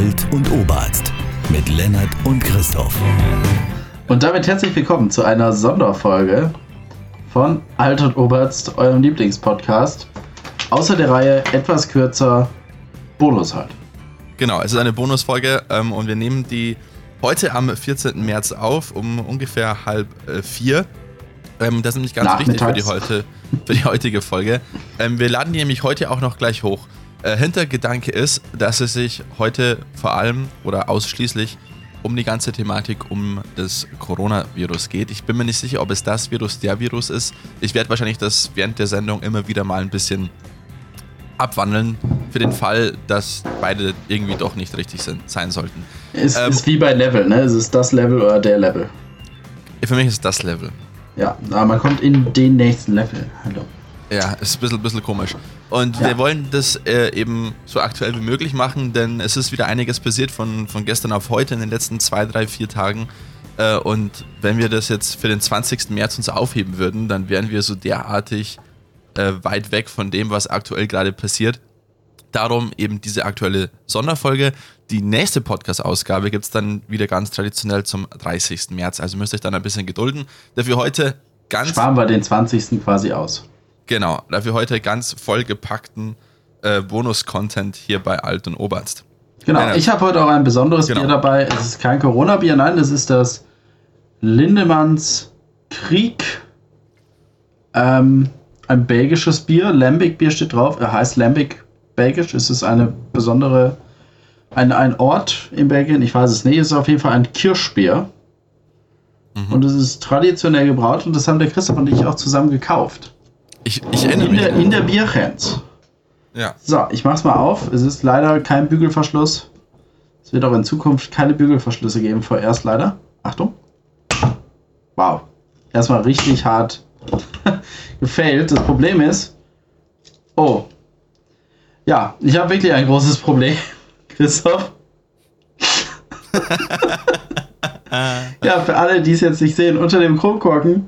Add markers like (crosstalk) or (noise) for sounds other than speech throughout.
Alt und Oberarzt mit Lennart und Christoph. Und damit herzlich willkommen zu einer Sonderfolge von Alt und Oberarzt, eurem Lieblingspodcast. Außer der Reihe etwas kürzer Bonus halt. Genau, es ist eine Bonusfolge ähm, und wir nehmen die heute am 14. März auf, um ungefähr halb äh, vier. Ähm, das ist nämlich ganz wichtig für die, heute, für die heutige Folge. Ähm, wir laden die nämlich heute auch noch gleich hoch. Äh, Hintergedanke ist, dass es sich heute vor allem oder ausschließlich um die ganze Thematik um das Coronavirus geht. Ich bin mir nicht sicher, ob es das Virus der Virus ist. Ich werde wahrscheinlich das während der Sendung immer wieder mal ein bisschen abwandeln für den Fall, dass beide irgendwie doch nicht richtig sind, sein sollten. Es ähm, ist wie bei Level, ne? Es ist das Level oder der Level. Für mich ist es das Level. Ja, aber man kommt in den nächsten Level. Hallo. Ja, ist ein bisschen, bisschen komisch. Und ja. wir wollen das äh, eben so aktuell wie möglich machen, denn es ist wieder einiges passiert von, von gestern auf heute in den letzten zwei, drei, vier Tagen. Äh, und wenn wir das jetzt für den 20. März uns aufheben würden, dann wären wir so derartig äh, weit weg von dem, was aktuell gerade passiert. Darum eben diese aktuelle Sonderfolge. Die nächste Podcast-Ausgabe gibt es dann wieder ganz traditionell zum 30. März. Also müsst ihr euch dann ein bisschen gedulden. Dafür heute ganz. Sparen wir den 20. quasi aus. Genau, dafür heute ganz vollgepackten äh, Bonus-Content hier bei Alt und Oberst. Genau, äh, ich habe heute auch ein besonderes genau. Bier dabei. Es ist kein Corona-Bier, nein, das ist das Lindemanns Krieg. Ähm, ein belgisches Bier. Lambic-Bier steht drauf. Er heißt Lambic Belgisch. Es ist eine besondere, ein, ein Ort in Belgien. Ich weiß es nicht. Es ist auf jeden Fall ein Kirschbier. Mhm. Und es ist traditionell gebraut und das haben der Christoph und ich auch zusammen gekauft. Ich, ich erinnere in mich. Der, in der Bierchens. Ja. So, ich mach's mal auf. Es ist leider kein Bügelverschluss. Es wird auch in Zukunft keine Bügelverschlüsse geben, vorerst leider. Achtung. Wow. Erstmal richtig hart (laughs) gefailt. Das Problem ist. Oh. Ja, ich habe wirklich ein großes Problem, (laughs) Christoph. (laughs) ja, für alle, die es jetzt nicht sehen, unter dem Kronkorken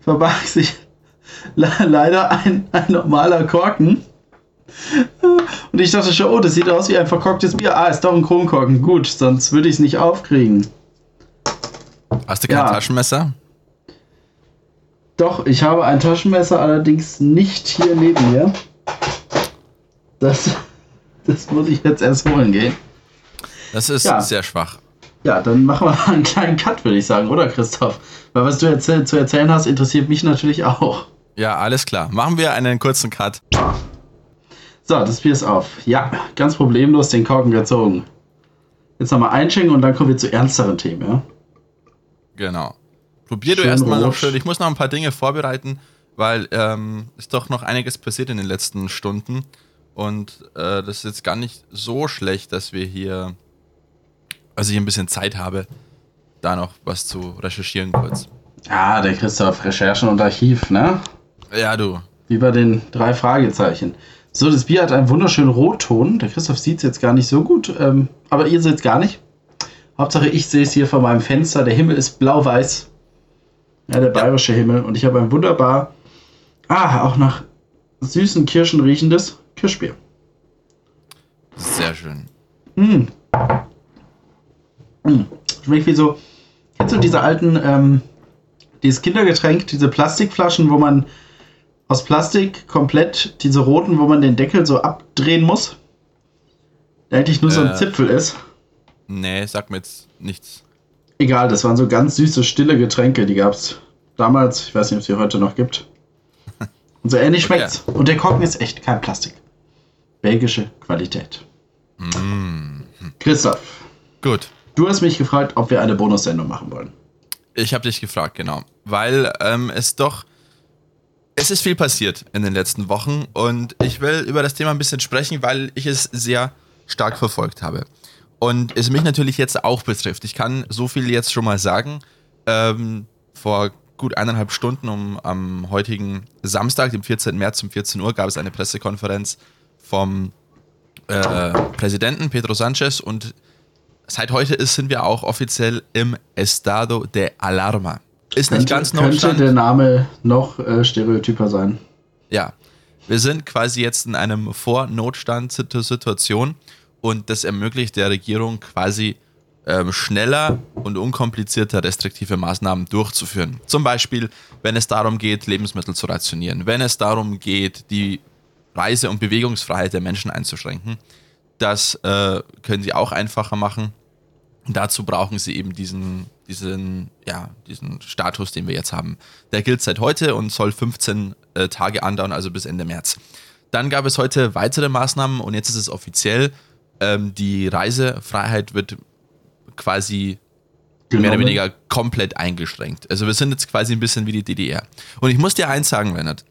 verbarg sich leider ein, ein normaler Korken. Und ich dachte schon, oh, das sieht aus wie ein verkorktes Bier. Ah, ist doch ein Kronkorken. Gut, sonst würde ich es nicht aufkriegen. Hast du kein ja. Taschenmesser? Doch, ich habe ein Taschenmesser, allerdings nicht hier neben mir. Das, (laughs) das muss ich jetzt erst holen gehen. Das ist ja. sehr schwach. Ja, dann machen wir einen kleinen Cut, würde ich sagen, oder Christoph? Weil was du erzähl zu erzählen hast, interessiert mich natürlich auch. Ja, alles klar. Machen wir einen kurzen Cut. So, das Bier ist auf. Ja, ganz problemlos den Korken gezogen. Jetzt nochmal einschenken und dann kommen wir zu ernsteren Themen, ja? Genau. Probier schön du erstmal noch schön. Ich muss noch ein paar Dinge vorbereiten, weil ähm, ist doch noch einiges passiert in den letzten Stunden. Und äh, das ist jetzt gar nicht so schlecht, dass wir hier, also ich ein bisschen Zeit habe, da noch was zu recherchieren kurz. Ah, der Christoph, Recherchen und Archiv, ne? Ja, du. Wie bei den drei Fragezeichen. So, das Bier hat einen wunderschönen Rotton. Der Christoph sieht es jetzt gar nicht so gut, ähm, aber ihr seht es gar nicht. Hauptsache, ich sehe es hier vor meinem Fenster. Der Himmel ist blau-weiß. Ja, der bayerische ja. Himmel. Und ich habe ein wunderbar, ah, auch nach süßen Kirschen riechendes Kirschbier. Sehr schön. Mm. Mm. Schmeckt wie so, kennst du diese alten, ähm, dieses Kindergetränk, diese Plastikflaschen, wo man aus Plastik komplett diese roten, wo man den Deckel so abdrehen muss? Der eigentlich nur äh, so ein äh. Zipfel ist. Nee, sag mir jetzt nichts. Egal, das waren so ganz süße, stille Getränke, die gab es damals. Ich weiß nicht, ob es die heute noch gibt. (laughs) Und so ähnlich schmeckt's. Okay. Und der Korken ist echt kein Plastik. Belgische Qualität. Mm. Christoph. Gut. Du hast mich gefragt, ob wir eine Bonussendung machen wollen. Ich habe dich gefragt, genau. Weil ähm, es doch. Es ist viel passiert in den letzten Wochen und ich will über das Thema ein bisschen sprechen, weil ich es sehr stark verfolgt habe. Und es mich natürlich jetzt auch betrifft. Ich kann so viel jetzt schon mal sagen. Ähm, vor gut eineinhalb Stunden um, am heutigen Samstag, dem 14. März um 14 Uhr, gab es eine Pressekonferenz vom äh, Präsidenten Pedro Sanchez und seit heute ist, sind wir auch offiziell im Estado de Alarma. Ist könnte, nicht ganz Notstand. Könnte der Name noch äh, stereotyper sein? Ja. Wir sind quasi jetzt in einem Vornotstand-Situation und das ermöglicht der Regierung quasi ähm, schneller und unkomplizierter restriktive Maßnahmen durchzuführen. Zum Beispiel, wenn es darum geht, Lebensmittel zu rationieren, wenn es darum geht, die Reise- und Bewegungsfreiheit der Menschen einzuschränken. Das äh, können sie auch einfacher machen. Dazu brauchen sie eben diesen, diesen, ja, diesen Status, den wir jetzt haben. Der gilt seit heute und soll 15 äh, Tage andauern, also bis Ende März. Dann gab es heute weitere Maßnahmen und jetzt ist es offiziell. Ähm, die Reisefreiheit wird quasi Genommen. mehr oder weniger komplett eingeschränkt. Also wir sind jetzt quasi ein bisschen wie die DDR. Und ich muss dir eins sagen, Leonard.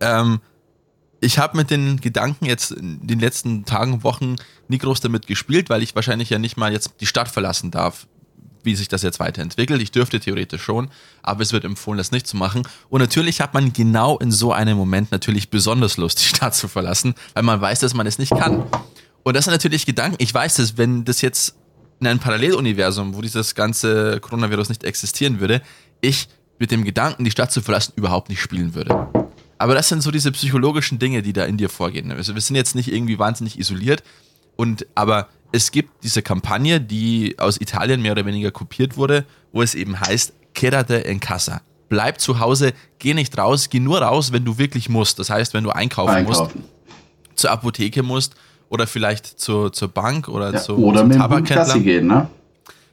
Ähm, ich habe mit den Gedanken jetzt in den letzten Tagen, Wochen nie groß damit gespielt, weil ich wahrscheinlich ja nicht mal jetzt die Stadt verlassen darf, wie sich das jetzt weiterentwickelt. Ich dürfte theoretisch schon, aber es wird empfohlen, das nicht zu machen. Und natürlich hat man genau in so einem Moment natürlich besonders Lust, die Stadt zu verlassen, weil man weiß, dass man es nicht kann. Und das sind natürlich Gedanken. Ich weiß, dass wenn das jetzt in einem Paralleluniversum, wo dieses ganze Coronavirus nicht existieren würde, ich mit dem Gedanken, die Stadt zu verlassen, überhaupt nicht spielen würde. Aber das sind so diese psychologischen Dinge, die da in dir vorgehen. Also wir sind jetzt nicht irgendwie wahnsinnig isoliert und aber es gibt diese Kampagne, die aus Italien mehr oder weniger kopiert wurde, wo es eben heißt, quédate en casa. Bleib zu Hause, geh nicht raus, geh nur raus, wenn du wirklich musst. Das heißt, wenn du einkaufen, einkaufen. musst, zur Apotheke musst oder vielleicht zur, zur Bank oder ja, zu, oder zum mit Tabakhändler. gehen, ne?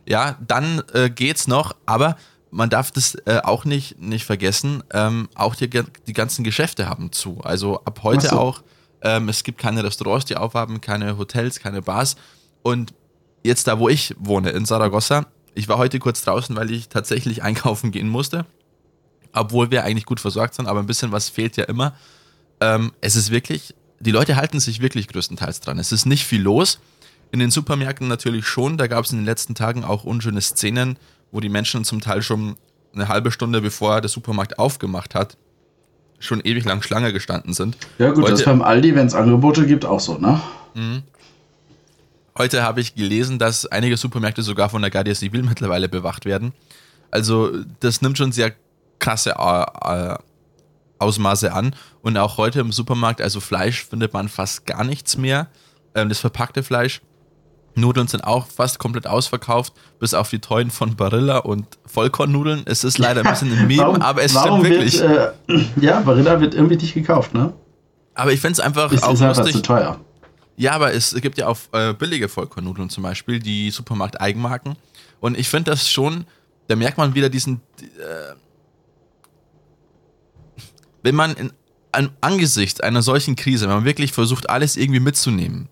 Ja, dann äh, geht's noch, aber man darf das äh, auch nicht, nicht vergessen, ähm, auch die, die ganzen Geschäfte haben zu. Also ab heute so. auch, ähm, es gibt keine Restaurants, die aufhaben, keine Hotels, keine Bars. Und jetzt da, wo ich wohne, in Saragossa, ich war heute kurz draußen, weil ich tatsächlich (laughs) einkaufen gehen musste. Obwohl wir eigentlich gut versorgt sind, aber ein bisschen was fehlt ja immer. Ähm, es ist wirklich, die Leute halten sich wirklich größtenteils dran. Es ist nicht viel los. In den Supermärkten natürlich schon. Da gab es in den letzten Tagen auch unschöne Szenen, wo die Menschen zum Teil schon eine halbe Stunde bevor der Supermarkt aufgemacht hat, schon ewig lang Schlange gestanden sind. Ja gut, Heute, das ist beim Aldi, wenn es Angebote gibt, auch so, ne? Mhm. Heute habe ich gelesen, dass einige Supermärkte sogar von der Guardia Civil mittlerweile bewacht werden. Also das nimmt schon sehr krasse äh, äh, Ausmaße an. Und auch heute im Supermarkt, also Fleisch findet man fast gar nichts mehr. Ähm, das verpackte Fleisch Nudeln sind auch fast komplett ausverkauft, bis auf die tollen von Barilla und Vollkornnudeln. Es ist leider ein bisschen ein (laughs) Meme, warum, aber es stimmt wirklich. Wird, äh, (clears throat) ja, Barilla wird irgendwie nicht gekauft, ne? Aber ich finde es einfach ist, auch lustig. zu teuer. Ja, aber es gibt ja auch äh, billige Vollkornnudeln zum Beispiel, die Supermarkt-Eigenmarken. Und ich finde das schon, da merkt man wieder diesen. Äh, wenn man in, an, angesichts einer solchen Krise, wenn man wirklich versucht, alles irgendwie mitzunehmen,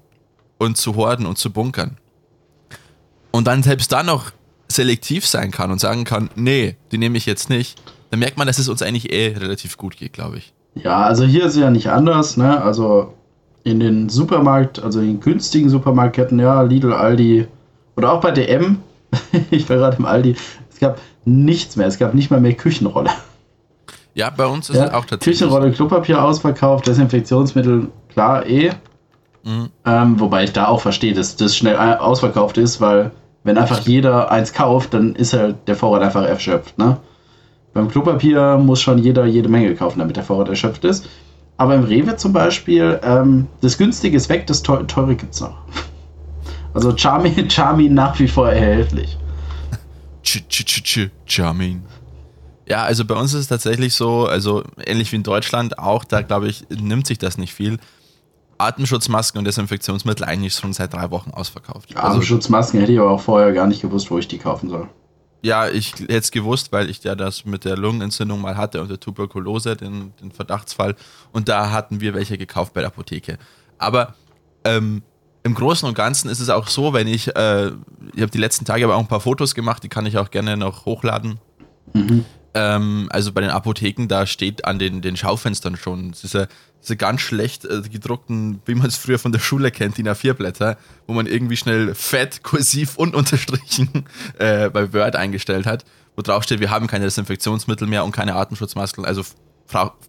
und zu horden und zu bunkern. Und dann selbst dann noch selektiv sein kann und sagen kann, nee, die nehme ich jetzt nicht, dann merkt man, dass es uns eigentlich eh relativ gut geht, glaube ich. Ja, also hier ist es ja nicht anders, ne? Also in den Supermarkt, also in den günstigen Supermarktketten, ja, Lidl, Aldi oder auch bei DM, (laughs) ich war gerade im Aldi, es gab nichts mehr, es gab nicht mal mehr Küchenrolle. Ja, bei uns ist ja, es auch tatsächlich. Küchenrolle, Klopapier ausverkauft, Desinfektionsmittel, klar, eh. Mhm. Ähm, wobei ich da auch verstehe, dass das schnell ausverkauft ist, weil wenn einfach jeder eins kauft, dann ist halt der Vorrat einfach erschöpft. Ne? Beim Klopapier muss schon jeder jede Menge kaufen, damit der Vorrat erschöpft ist. Aber im Rewe zum Beispiel, ähm, das Günstige ist weg, das Teure, Teure gibt es noch. (laughs) Also Charmin, (laughs) Charmin nach wie vor erhältlich. Ch ch ch ch Charmin. Ja, also bei uns ist es tatsächlich so, also ähnlich wie in Deutschland auch, da glaube ich, nimmt sich das nicht viel. Atemschutzmasken und Desinfektionsmittel eigentlich schon seit drei Wochen ausverkauft. Also Atemschutzmasken hätte ich aber auch vorher gar nicht gewusst, wo ich die kaufen soll. Ja, ich hätte es gewusst, weil ich ja das mit der Lungenentzündung mal hatte und der Tuberkulose, den, den Verdachtsfall. Und da hatten wir welche gekauft bei der Apotheke. Aber ähm, im Großen und Ganzen ist es auch so, wenn ich, äh, ich habe die letzten Tage aber auch ein paar Fotos gemacht, die kann ich auch gerne noch hochladen. Mhm. Ähm, also bei den Apotheken, da steht an den, den Schaufenstern schon diese, diese ganz schlecht äh, gedruckten, wie man es früher von der Schule kennt, die A4-Blätter, wo man irgendwie schnell fett, kursiv und unterstrichen äh, bei Word eingestellt hat, wo drauf steht, wir haben keine Desinfektionsmittel mehr und keine Atemschutzmasken, also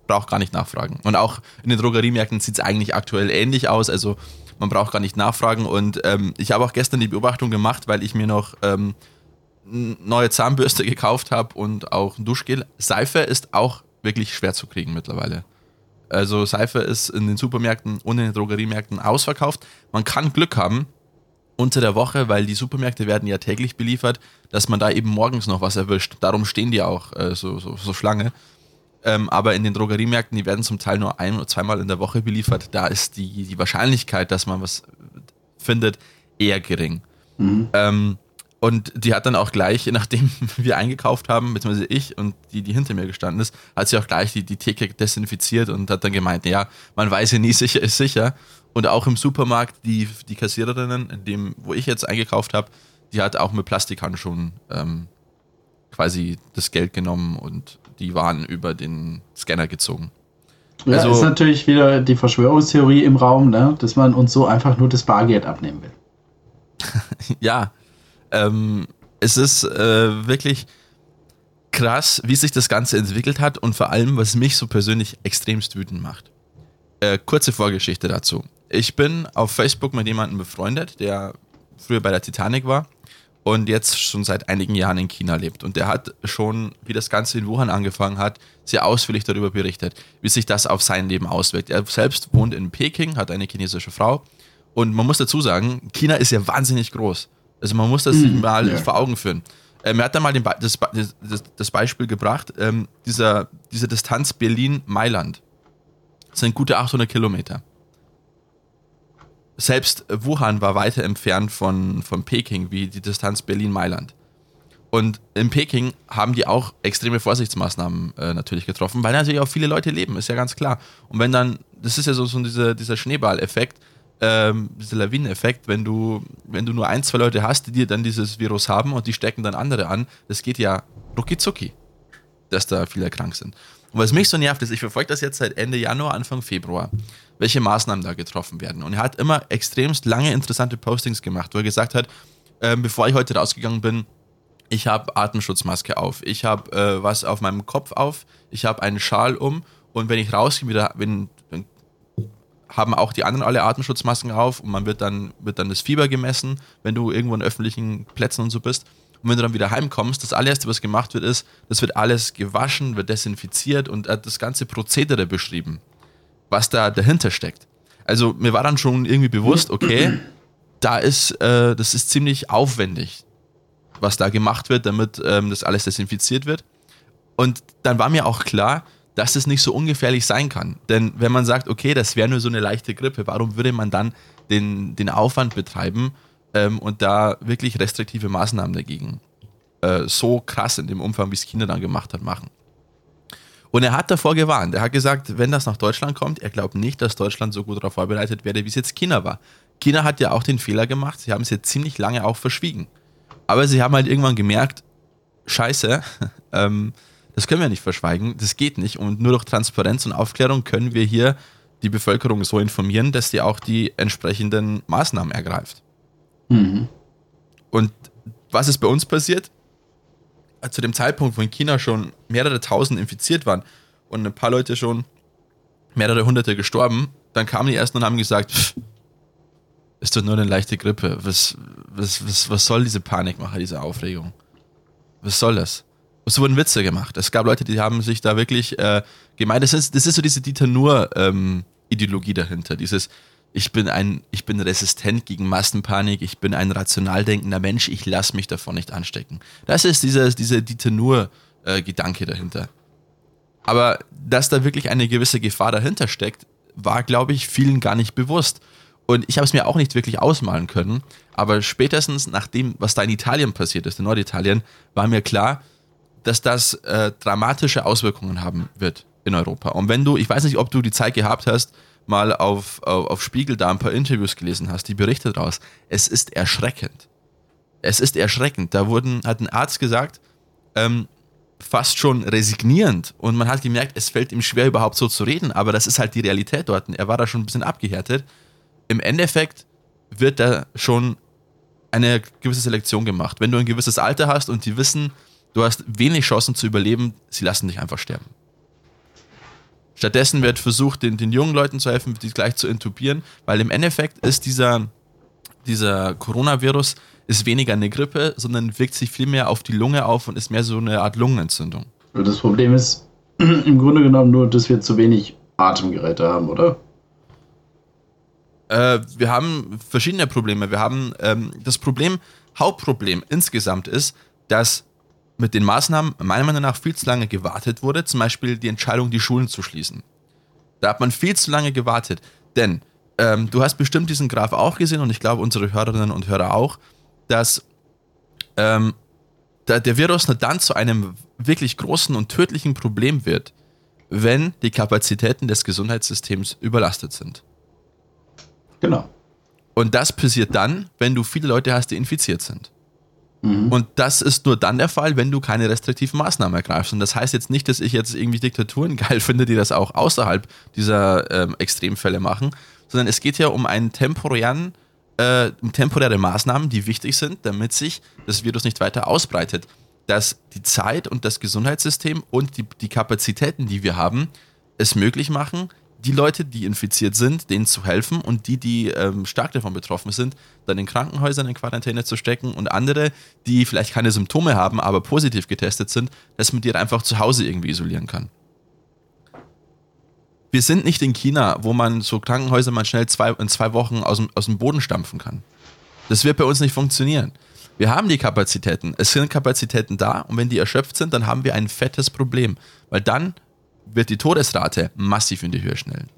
braucht gar nicht nachfragen. Und auch in den Drogeriemärkten sieht es eigentlich aktuell ähnlich aus, also man braucht gar nicht nachfragen. Und ähm, ich habe auch gestern die Beobachtung gemacht, weil ich mir noch ähm, neue Zahnbürste gekauft habe und auch ein Duschgel. Seife ist auch wirklich schwer zu kriegen mittlerweile. Also Seife ist in den Supermärkten und in den Drogeriemärkten ausverkauft. Man kann Glück haben unter der Woche, weil die Supermärkte werden ja täglich beliefert, dass man da eben morgens noch was erwischt. Darum stehen die auch äh, so, so, so Schlange. Ähm, aber in den Drogeriemärkten, die werden zum Teil nur ein- oder zweimal in der Woche beliefert. Da ist die, die Wahrscheinlichkeit, dass man was findet, eher gering. Mhm. Ähm, und die hat dann auch gleich, nachdem (laughs) wir eingekauft haben, beziehungsweise ich und die, die hinter mir gestanden ist, hat sie auch gleich die, die Theke desinfiziert und hat dann gemeint, ja, man weiß ja nie, (laughs) sicher ist sicher. Und auch im Supermarkt, die, die Kassiererinnen, in dem, wo ich jetzt eingekauft habe, die hat auch mit Plastikhandschuhen ähm, quasi das Geld genommen und die waren über den Scanner gezogen. Ja, also, ist natürlich wieder die Verschwörungstheorie im Raum, ne? dass man uns so einfach nur das Bargeld abnehmen will. (laughs) ja, ähm, es ist äh, wirklich krass, wie sich das Ganze entwickelt hat und vor allem, was mich so persönlich extremst wütend macht. Äh, kurze Vorgeschichte dazu. Ich bin auf Facebook mit jemandem befreundet, der früher bei der Titanic war und jetzt schon seit einigen Jahren in China lebt. Und der hat schon, wie das Ganze in Wuhan angefangen hat, sehr ausführlich darüber berichtet, wie sich das auf sein Leben auswirkt. Er selbst wohnt in Peking, hat eine chinesische Frau. Und man muss dazu sagen, China ist ja wahnsinnig groß. Also man muss das sich mhm. mal ja. vor Augen führen. Ähm, er hat da mal den, das, das, das, Beispiel gebracht, ähm, dieser, diese Distanz Berlin-Mailand sind gute 800 Kilometer. Selbst Wuhan war weiter entfernt von, von Peking wie die Distanz Berlin-Mailand. Und in Peking haben die auch extreme Vorsichtsmaßnahmen äh, natürlich getroffen, weil natürlich auch viele Leute leben, ist ja ganz klar. Und wenn dann, das ist ja so, so dieser, dieser Schneeball-Effekt, ähm, dieser Lawineneffekt, wenn du, wenn du nur ein, zwei Leute hast, die dir dann dieses Virus haben und die stecken dann andere an, das geht ja rucki zucki, dass da viele krank sind. Und was mich so nervt, ist, ich verfolge das jetzt seit Ende Januar, Anfang Februar, welche Maßnahmen da getroffen werden. Und er hat immer extremst lange interessante Postings gemacht, wo er gesagt hat, äh, bevor ich heute rausgegangen bin, ich habe Atemschutzmaske auf, ich habe äh, was auf meinem Kopf auf, ich habe einen Schal um und wenn ich rausgehe, wieder, wenn, haben auch die anderen alle Atemschutzmasken auf und man wird dann, wird dann das Fieber gemessen, wenn du irgendwo in öffentlichen Plätzen und so bist. Und wenn du dann wieder heimkommst, das allererste, was gemacht wird, ist, das wird alles gewaschen, wird desinfiziert und das ganze Prozedere beschrieben, was da dahinter steckt. Also mir war dann schon irgendwie bewusst, okay, da ist, äh, das ist ziemlich aufwendig, was da gemacht wird, damit ähm, das alles desinfiziert wird. Und dann war mir auch klar, dass es nicht so ungefährlich sein kann. Denn wenn man sagt, okay, das wäre nur so eine leichte Grippe, warum würde man dann den, den Aufwand betreiben ähm, und da wirklich restriktive Maßnahmen dagegen äh, so krass in dem Umfang, wie es China dann gemacht hat, machen? Und er hat davor gewarnt. Er hat gesagt, wenn das nach Deutschland kommt, er glaubt nicht, dass Deutschland so gut darauf vorbereitet werde, wie es jetzt China war. China hat ja auch den Fehler gemacht, sie haben es jetzt ziemlich lange auch verschwiegen. Aber sie haben halt irgendwann gemerkt, scheiße, (laughs) ähm, das können wir nicht verschweigen, das geht nicht. Und nur durch Transparenz und Aufklärung können wir hier die Bevölkerung so informieren, dass sie auch die entsprechenden Maßnahmen ergreift. Mhm. Und was ist bei uns passiert? Zu dem Zeitpunkt, wo in China schon mehrere tausend infiziert waren und ein paar Leute schon mehrere hunderte gestorben, dann kamen die ersten und haben gesagt, pff, ist doch nur eine leichte Grippe. Was, was, was, was soll diese Panikmache, diese Aufregung? Was soll das? Es wurden Witze gemacht. Es gab Leute, die haben sich da wirklich äh, gemeint, das ist, das ist so diese Dieter Nur-Ideologie ähm, dahinter. Dieses, ich bin ein, ich bin resistent gegen Massenpanik, ich bin ein rational denkender Mensch, ich lasse mich davon nicht anstecken. Das ist dieser, dieser Dieter Nur-Gedanke äh, dahinter. Aber dass da wirklich eine gewisse Gefahr dahinter steckt, war, glaube ich, vielen gar nicht bewusst. Und ich habe es mir auch nicht wirklich ausmalen können. Aber spätestens nach dem, was da in Italien passiert ist, in Norditalien, war mir klar, dass das äh, dramatische Auswirkungen haben wird in Europa. Und wenn du, ich weiß nicht, ob du die Zeit gehabt hast, mal auf, auf, auf Spiegel da ein paar Interviews gelesen hast, die Berichte daraus, es ist erschreckend. Es ist erschreckend. Da wurden, hat ein Arzt gesagt, ähm, fast schon resignierend und man hat gemerkt, es fällt ihm schwer überhaupt so zu reden, aber das ist halt die Realität dort. Er war da schon ein bisschen abgehärtet. Im Endeffekt wird da schon eine gewisse Selektion gemacht. Wenn du ein gewisses Alter hast und die wissen, Du hast wenig Chancen zu überleben, sie lassen dich einfach sterben. Stattdessen wird versucht, den, den jungen Leuten zu helfen, die gleich zu intubieren, weil im Endeffekt ist dieser, dieser Coronavirus ist weniger eine Grippe, sondern wirkt sich viel mehr auf die Lunge auf und ist mehr so eine Art Lungenentzündung. Das Problem ist (clears throat) im Grunde genommen nur, dass wir zu wenig Atemgeräte haben, oder? Äh, wir haben verschiedene Probleme. Wir haben ähm, das Problem, Hauptproblem insgesamt ist, dass mit den Maßnahmen meiner Meinung nach viel zu lange gewartet wurde, zum Beispiel die Entscheidung, die Schulen zu schließen. Da hat man viel zu lange gewartet, denn ähm, du hast bestimmt diesen Graph auch gesehen und ich glaube unsere Hörerinnen und Hörer auch, dass ähm, da der Virus nur dann zu einem wirklich großen und tödlichen Problem wird, wenn die Kapazitäten des Gesundheitssystems überlastet sind. Genau. Und das passiert dann, wenn du viele Leute hast, die infiziert sind. Mhm. Und das ist nur dann der Fall, wenn du keine restriktiven Maßnahmen ergreifst. Und das heißt jetzt nicht, dass ich jetzt irgendwie Diktaturen (laughs) geil finde, die das auch außerhalb dieser ähm, Extremfälle machen, sondern es geht ja um einen temporären, äh, temporäre Maßnahmen, die wichtig sind, damit sich das Virus nicht weiter ausbreitet. Dass die Zeit und das Gesundheitssystem und die, die Kapazitäten, die wir haben, es möglich machen, die Leute, die infiziert sind, denen zu helfen und die, die ähm, stark davon betroffen sind, dann in Krankenhäusern in Quarantäne zu stecken und andere, die vielleicht keine Symptome haben, aber positiv getestet sind, dass man die einfach zu Hause irgendwie isolieren kann. Wir sind nicht in China, wo man so Krankenhäuser mal schnell zwei, in zwei Wochen aus dem, aus dem Boden stampfen kann. Das wird bei uns nicht funktionieren. Wir haben die Kapazitäten. Es sind Kapazitäten da und wenn die erschöpft sind, dann haben wir ein fettes Problem. Weil dann wird die Todesrate massiv in die Höhe schnellen.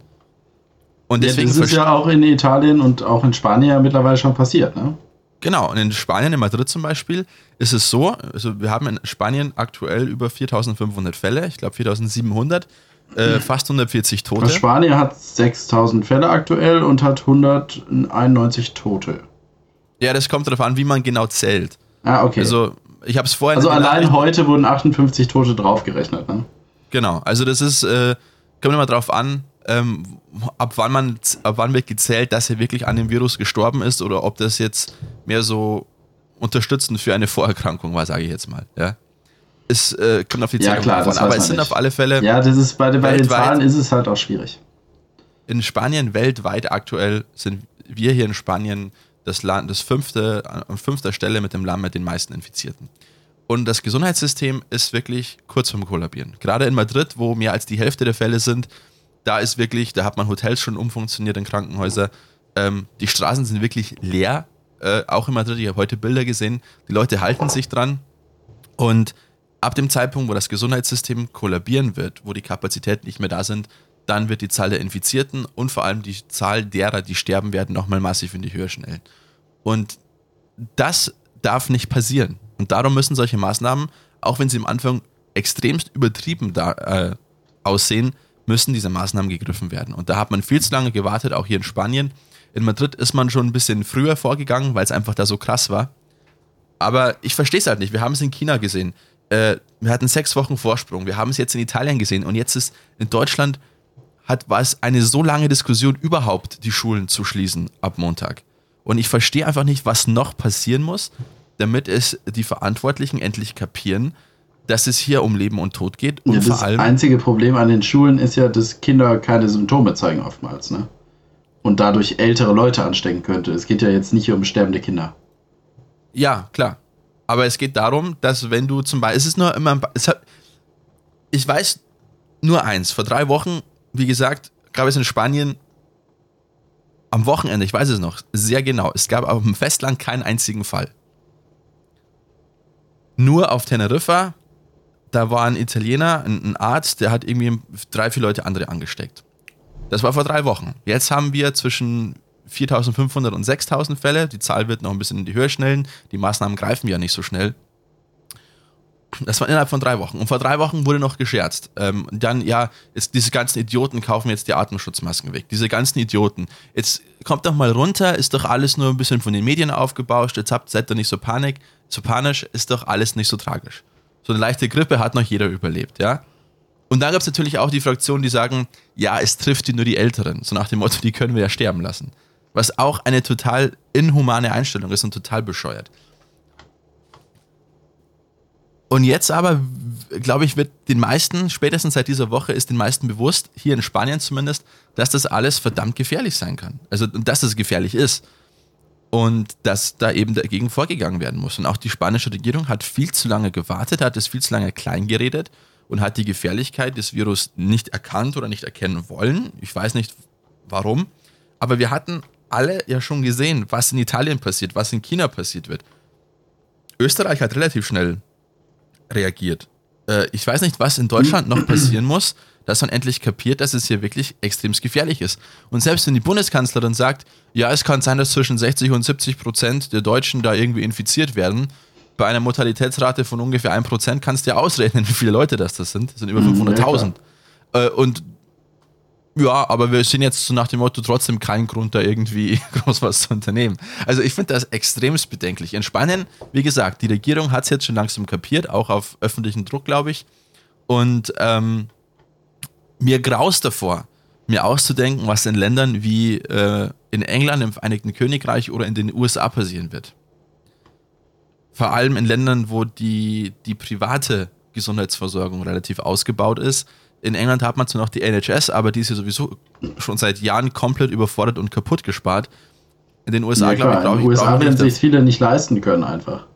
Und deswegen ja, das ist ja auch in Italien und auch in Spanien mittlerweile schon passiert, ne? Genau, und in Spanien, in Madrid zum Beispiel, ist es so, also wir haben in Spanien aktuell über 4500 Fälle, ich glaube 4700, äh, fast 140 Tote. Also Spanien hat 6000 Fälle aktuell und hat 191 Tote. Ja, das kommt darauf an, wie man genau zählt. Ah, okay. Also, ich habe es vorhin. Also, allein heute wurden 58 Tote draufgerechnet, ne? Genau, also das ist, äh, kommt immer drauf an, ähm, ab, wann man, ab wann wird gezählt, dass er wirklich an dem Virus gestorben ist oder ob das jetzt mehr so unterstützend für eine Vorerkrankung war, sage ich jetzt mal. Ja. Es äh, kommt auf die Zahlen ja, klar, an, aber es sind nicht. auf alle Fälle. Ja, das ist bei, bei den Zahlen ist es halt auch schwierig. In Spanien weltweit aktuell sind wir hier in Spanien das Land, das fünfte, an fünfter Stelle mit dem Land mit den meisten Infizierten. Und das Gesundheitssystem ist wirklich kurz vorm Kollabieren. Gerade in Madrid, wo mehr als die Hälfte der Fälle sind, da ist wirklich, da hat man Hotels schon umfunktioniert in Krankenhäuser. Ähm, die Straßen sind wirklich leer, äh, auch in Madrid. Ich habe heute Bilder gesehen. Die Leute halten sich dran. Und ab dem Zeitpunkt, wo das Gesundheitssystem kollabieren wird, wo die Kapazitäten nicht mehr da sind, dann wird die Zahl der Infizierten und vor allem die Zahl derer, die sterben werden, nochmal massiv in die Höhe schnellen. Und das darf nicht passieren. Und darum müssen solche Maßnahmen, auch wenn sie am Anfang extremst übertrieben da, äh, aussehen, müssen diese Maßnahmen gegriffen werden. Und da hat man viel zu lange gewartet, auch hier in Spanien. In Madrid ist man schon ein bisschen früher vorgegangen, weil es einfach da so krass war. Aber ich verstehe es halt nicht. Wir haben es in China gesehen. Äh, wir hatten sechs Wochen Vorsprung. Wir haben es jetzt in Italien gesehen. Und jetzt ist in Deutschland hat, war es eine so lange Diskussion, überhaupt die Schulen zu schließen ab Montag. Und ich verstehe einfach nicht, was noch passieren muss, damit es die Verantwortlichen endlich kapieren, dass es hier um Leben und Tod geht. Und ja, das einzige Problem an den Schulen ist ja, dass Kinder keine Symptome zeigen oftmals, ne? Und dadurch ältere Leute anstecken könnte. Es geht ja jetzt nicht um sterbende Kinder. Ja, klar. Aber es geht darum, dass wenn du zum Beispiel, es ist nur immer, es hat, ich weiß nur eins, vor drei Wochen, wie gesagt, gab es in Spanien am Wochenende, ich weiß es noch, sehr genau, es gab auf dem Festland keinen einzigen Fall. Nur auf Teneriffa, da war ein Italiener, ein, Arzt, der hat irgendwie drei, vier Leute andere angesteckt. Das war vor drei Wochen. Jetzt haben wir zwischen 4500 und 6000 Fälle. Die Zahl wird noch ein bisschen in die Höhe schnellen. Die Maßnahmen greifen ja nicht so schnell. Das war innerhalb von drei Wochen. Und vor drei Wochen wurde noch gescherzt. Ähm, dann, ja, ist, diese ganzen Idioten kaufen jetzt die Atemschutzmasken weg. Diese ganzen Idioten. Jetzt kommt doch mal runter, ist doch alles nur ein bisschen von den Medien aufgebauscht. Jetzt habt, seid ihr nicht so Panik, so panisch, ist doch alles nicht so tragisch. So eine leichte Grippe hat noch jeder überlebt, ja. Und dann gab es natürlich auch die Fraktionen, die sagen, ja, es trifft die nur die Älteren. So nach dem Motto, die können wir ja sterben lassen. Was auch eine total inhumane Einstellung ist und total bescheuert. Und jetzt aber, glaube ich, wird den meisten, spätestens seit dieser Woche, ist den meisten bewusst, hier in Spanien zumindest, dass das alles verdammt gefährlich sein kann. Also, dass es gefährlich ist. Und dass da eben dagegen vorgegangen werden muss. Und auch die spanische Regierung hat viel zu lange gewartet, hat es viel zu lange klein geredet und hat die Gefährlichkeit des Virus nicht erkannt oder nicht erkennen wollen. Ich weiß nicht warum. Aber wir hatten alle ja schon gesehen, was in Italien passiert, was in China passiert wird. Österreich hat relativ schnell reagiert. Äh, ich weiß nicht, was in Deutschland noch (clears throat) passieren muss, dass man endlich kapiert, dass es hier wirklich extrem gefährlich ist. Und selbst wenn die Bundeskanzlerin sagt, ja, es kann sein, dass zwischen 60 und 70 Prozent der Deutschen da irgendwie infiziert werden, bei einer Mortalitätsrate von ungefähr 1 Prozent kannst du ja ausrechnen, (laughs) wie viele Leute das, das sind. Das sind über 500.000. Mhm, ja, äh, und ja, aber wir sehen jetzt so nach dem Motto trotzdem keinen Grund, da irgendwie (laughs) groß was zu unternehmen. Also ich finde das extremst bedenklich. In Spanien, wie gesagt, die Regierung hat es jetzt schon langsam kapiert, auch auf öffentlichen Druck, glaube ich. Und ähm, mir graust davor, mir auszudenken, was in Ländern wie äh, in England, im Vereinigten Königreich oder in den USA passieren wird. Vor allem in Ländern, wo die, die private Gesundheitsversorgung relativ ausgebaut ist. In England hat man zwar noch die NHS, aber die ist ja sowieso schon seit Jahren komplett überfordert und kaputt gespart. In den USA, ja, glaube ich, glaube ich. In den USA werden sich viele nicht leisten können, einfach.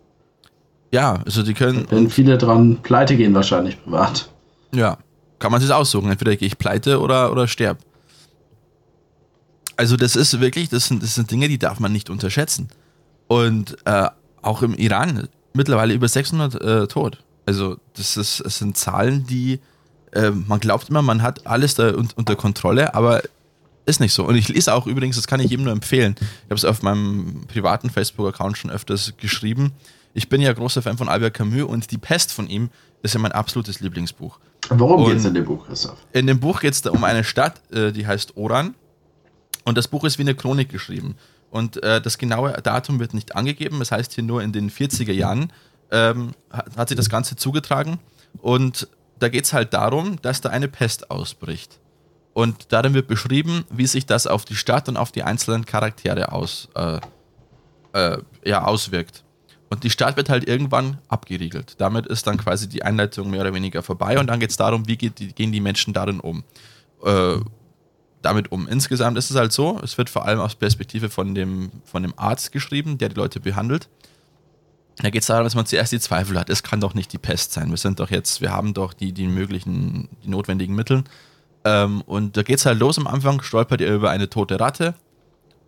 Ja, also die können. Wenn viele dran pleite gehen, wahrscheinlich privat. Ja, kann man sich aussuchen. Entweder gehe ich pleite oder, oder sterb. Also, das ist wirklich, das sind, das sind Dinge, die darf man nicht unterschätzen. Und äh, auch im Iran mittlerweile über 600 äh, tot. Also, das, ist, das sind Zahlen, die äh, man glaubt immer, man hat alles da un unter Kontrolle, aber ist nicht so. Und ich lese auch übrigens, das kann ich jedem nur empfehlen. Ich habe es auf meinem privaten Facebook-Account schon öfters geschrieben. Ich bin ja großer Fan von Albert Camus und Die Pest von ihm ist ja mein absolutes Lieblingsbuch. Worum geht es in dem Buch, Christoph? In dem Buch geht es um eine Stadt, äh, die heißt Oran. Und das Buch ist wie eine Chronik geschrieben. Und äh, das genaue Datum wird nicht angegeben. Das heißt hier nur in den 40er Jahren ähm, hat, hat sich das Ganze zugetragen. Und da geht es halt darum, dass da eine Pest ausbricht. Und darin wird beschrieben, wie sich das auf die Stadt und auf die einzelnen Charaktere aus, äh, äh, ja, auswirkt. Und die Stadt wird halt irgendwann abgeriegelt. Damit ist dann quasi die Einleitung mehr oder weniger vorbei und dann geht es darum, wie geht die, gehen die Menschen darin um. Äh, damit um. Insgesamt ist es halt so, es wird vor allem aus Perspektive von dem, von dem Arzt geschrieben, der die Leute behandelt. Da geht es darum, dass man zuerst die Zweifel hat, es kann doch nicht die Pest sein. Wir sind doch jetzt, wir haben doch die, die möglichen, die notwendigen Mittel. Ähm, und da geht es halt los am Anfang, stolpert ihr über eine tote Ratte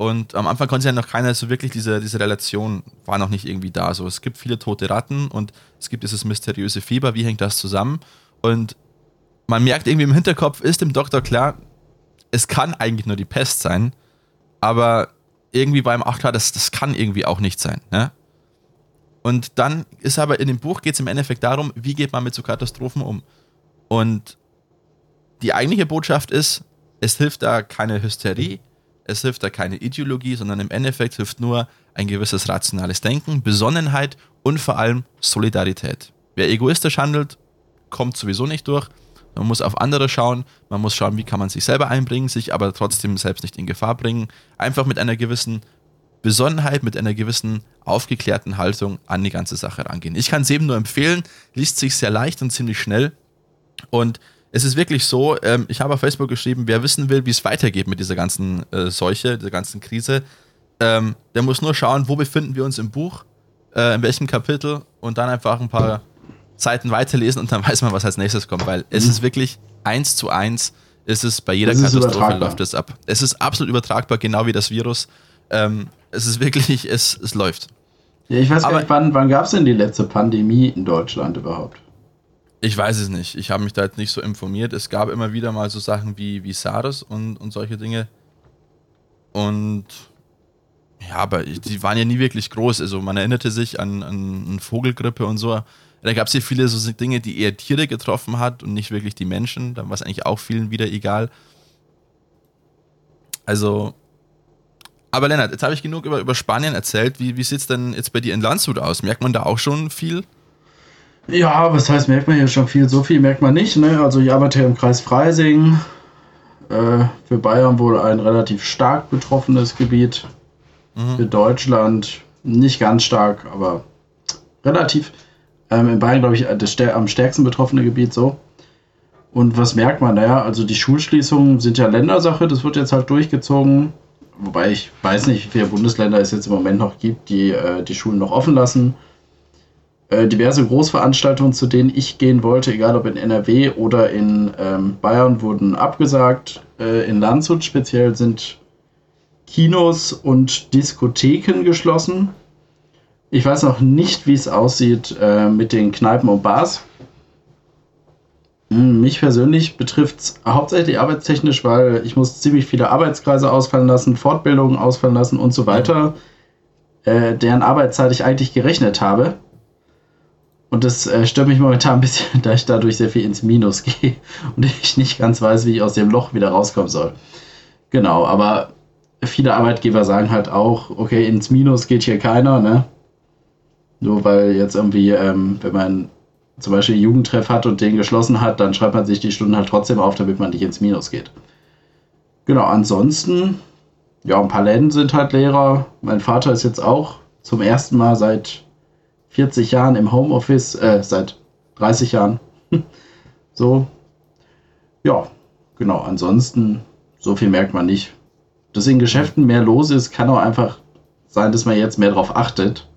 und am Anfang konnte ja noch keiner so wirklich, diese, diese Relation war noch nicht irgendwie da. So, es gibt viele tote Ratten und es gibt dieses mysteriöse Fieber. Wie hängt das zusammen? Und man merkt irgendwie im Hinterkopf, ist dem Doktor klar, es kann eigentlich nur die Pest sein, aber irgendwie war ihm auch klar, das, das kann irgendwie auch nicht sein. Ne? Und dann ist aber in dem Buch geht es im Endeffekt darum, wie geht man mit so Katastrophen um. Und die eigentliche Botschaft ist, es hilft da keine Hysterie, es hilft da keine Ideologie, sondern im Endeffekt hilft nur ein gewisses rationales Denken, Besonnenheit und vor allem Solidarität. Wer egoistisch handelt, kommt sowieso nicht durch. Man muss auf andere schauen, man muss schauen, wie kann man sich selber einbringen, sich aber trotzdem selbst nicht in Gefahr bringen. Einfach mit einer gewissen Besonnenheit, mit einer gewissen aufgeklärten Haltung an die ganze Sache rangehen. Ich kann es eben nur empfehlen, liest sich sehr leicht und ziemlich schnell und es ist wirklich so, ähm, ich habe auf Facebook geschrieben, wer wissen will, wie es weitergeht mit dieser ganzen äh, Seuche, dieser ganzen Krise, ähm, der muss nur schauen, wo befinden wir uns im Buch, äh, in welchem Kapitel und dann einfach ein paar Seiten weiterlesen und dann (laughs) weiß man, was als nächstes kommt, weil es mhm. ist wirklich eins zu eins, ist es bei jeder Katastrophe läuft es ab. Es ist absolut übertragbar, genau wie das Virus. Ähm, es ist wirklich, es, es läuft. Ja, ich weiß gar nicht, wann, wann gab es denn die letzte Pandemie in Deutschland überhaupt? Ich weiß es nicht. Ich habe mich da jetzt nicht so informiert. Es gab immer wieder mal so Sachen wie, wie SARS und, und solche Dinge. Und ja, aber die waren ja nie wirklich groß. Also man erinnerte sich an, an, Vogelgrippe und so. Da gab es ja viele so Dinge, die eher Tiere getroffen hat und nicht wirklich die Menschen. Da war es eigentlich auch vielen wieder egal. Also, aber Lennart, jetzt habe ich genug über, über Spanien erzählt. Wie, wie sieht es denn jetzt bei dir in Landshut aus? Merkt man da auch schon viel? Ja, was heißt, merkt man hier schon viel? So viel merkt man nicht. Ne? Also ich arbeite im Kreis Freising. Äh, für Bayern wohl ein relativ stark betroffenes Gebiet. Mhm. Für Deutschland nicht ganz stark, aber relativ. Ähm, in Bayern, glaube ich, das am stärksten betroffene Gebiet so. Und was merkt man? Naja, also die Schulschließungen sind ja Ländersache, das wird jetzt halt durchgezogen. Wobei ich weiß nicht, wie viele Bundesländer es jetzt im Moment noch gibt, die äh, die Schulen noch offen lassen. äh, diverse Großveranstaltungen, zu denen ich gehen wollte, egal ob in NRW oder in ähm, Bayern, wurden abgesagt. Äh, in Landshut speziell sind Kinos und Diskotheken geschlossen. Ich weiß noch nicht, wie es aussieht äh, mit den Kneipen und Bars. Hm, mich persönlich betrifft es hauptsächlich arbeitstechnisch, weil ich muss ziemlich viele Arbeitskreise ausfallen lassen, Fortbildungen ausfallen lassen und so weiter, äh, deren Arbeitszeit ich eigentlich gerechnet habe. Und das äh, stört mich momentan ein bisschen, (laughs) da ich dadurch sehr viel ins Minus (laughs) gehe und ich nicht ganz weiß, wie ich aus dem Loch wieder rauskommen soll. Genau, aber viele Arbeitgeber sagen halt auch, okay, ins Minus geht hier keiner, ne? Nur weil jetzt irgendwie, ähm, wenn man zum Beispiel Jugendtreff hat und den geschlossen hat, dann schreibt man sich die Stunden halt trotzdem auf, damit man nicht ins Minus geht. Genau, ansonsten, ja, ein paar Läden sind halt Lehrer. Mein Vater ist jetzt auch zum ersten Mal seit 40 Jahren im Homeoffice, äh, seit 30 Jahren. (laughs) so. Ja, genau. Ansonsten, so viel merkt man nicht. Dass in Geschäften mehr los ist, kann auch einfach sein, dass man jetzt mehr darauf achtet.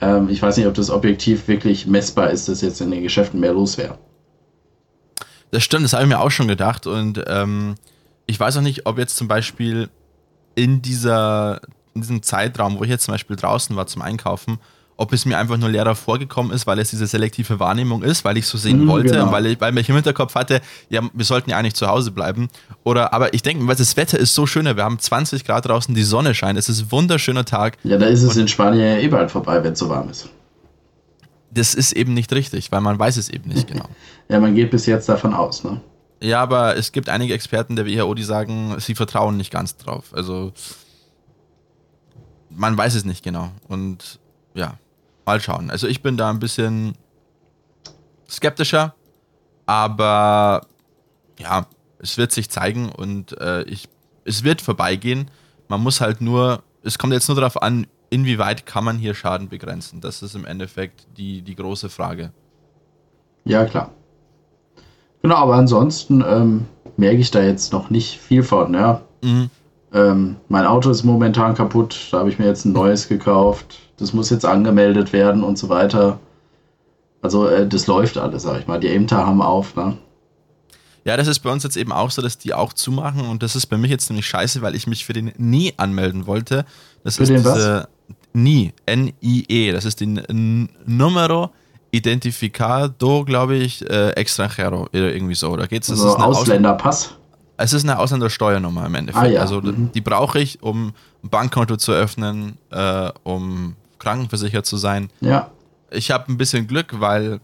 Ähm, ich weiß nicht, ob das objektiv wirklich messbar ist, dass jetzt in den Geschäften mehr los wäre. Das stimmt, das habe ich mir auch schon gedacht. Und ähm, ich weiß auch nicht, ob jetzt zum Beispiel in, dieser, in diesem Zeitraum, wo ich jetzt zum Beispiel draußen war zum Einkaufen, ob es mir einfach nur leerer vorgekommen ist, weil es diese selektive Wahrnehmung ist, weil ich so sehen mhm, wollte genau. und weil ich, weil ich im Hinterkopf hatte, ja, wir sollten ja eigentlich zu Hause bleiben. Oder, aber ich denke, weil das Wetter ist so schön, wir haben 20 Grad draußen, die Sonne scheint, es ist ein wunderschöner Tag. Ja, da ist es in Spanien ja eh bald vorbei, wenn es so warm ist. Das ist eben nicht richtig, weil man weiß es eben nicht genau. (laughs) ja, man geht bis jetzt davon aus, ne? Ja, aber es gibt einige Experten der WHO, die sagen, sie vertrauen nicht ganz drauf. Also man weiß es nicht genau. Und ja, Mal schauen. Also ich bin da ein bisschen skeptischer, aber ja, es wird sich zeigen und äh, ich, es wird vorbeigehen. Man muss halt nur, es kommt jetzt nur darauf an, inwieweit kann man hier Schaden begrenzen. Das ist im Endeffekt die, die große Frage. Ja, klar. Genau, aber ansonsten ähm, merke ich da jetzt noch nicht viel von, ja. Mhm. Ähm, mein Auto ist momentan kaputt, da habe ich mir jetzt ein neues gekauft das muss jetzt angemeldet werden und so weiter. Also äh, das läuft alles, sag ich mal. Die Ämter haben auf, ne? Ja, das ist bei uns jetzt eben auch so, dass die auch zumachen und das ist bei mir jetzt nämlich scheiße, weil ich mich für den NIE anmelden wollte. Das für ist den diese was? NIE, N-I-E, das ist die Numero Identificado, glaube ich, äh, Extranjero oder irgendwie so. Da geht's, das also ist Ausländerpass. Es ist eine Ausländersteuernummer im Endeffekt. Ah, ja. Also mhm. die brauche ich, um ein Bankkonto zu öffnen, äh, um krankenversichert zu sein. Ja. Ich habe ein bisschen Glück, weil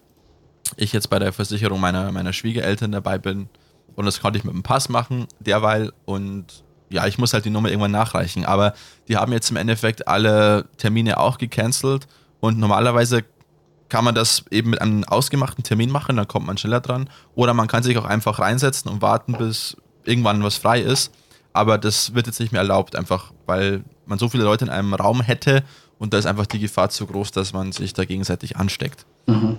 ich jetzt bei der Versicherung meiner, meiner Schwiegereltern dabei bin und das konnte ich mit dem Pass machen, derweil und ja, ich muss halt die Nummer irgendwann nachreichen, aber die haben jetzt im Endeffekt alle Termine auch gecancelt und normalerweise kann man das eben mit einem ausgemachten Termin machen, dann kommt man schneller dran oder man kann sich auch einfach reinsetzen und warten, bis irgendwann was frei ist, aber das wird jetzt nicht mehr erlaubt, einfach weil man so viele Leute in einem Raum hätte und da ist einfach die Gefahr zu groß, dass man sich da gegenseitig ansteckt. Mhm.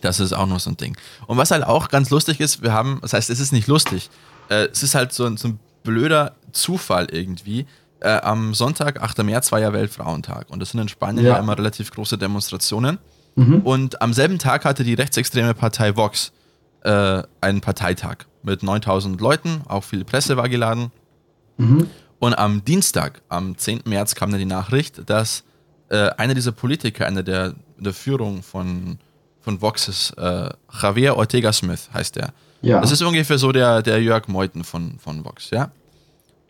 Das ist auch noch so ein Ding. Und was halt auch ganz lustig ist, wir haben, das heißt, es ist nicht lustig, äh, es ist halt so ein, so ein blöder Zufall irgendwie. Äh, am Sonntag, 8. März, war ja Weltfrauentag und das sind in Spanien ja, ja immer relativ große Demonstrationen. Mhm. Und am selben Tag hatte die rechtsextreme Partei Vox äh, einen Parteitag mit 9000 Leuten, auch viel Presse war geladen. Mhm. Und am Dienstag, am 10. März, kam dann die Nachricht, dass äh, einer dieser Politiker, einer der, der Führung von, von Vox ist, äh, Javier Ortega Smith heißt der. Ja. Das ist ungefähr so der, der Jörg Meuthen von, von Vox, ja?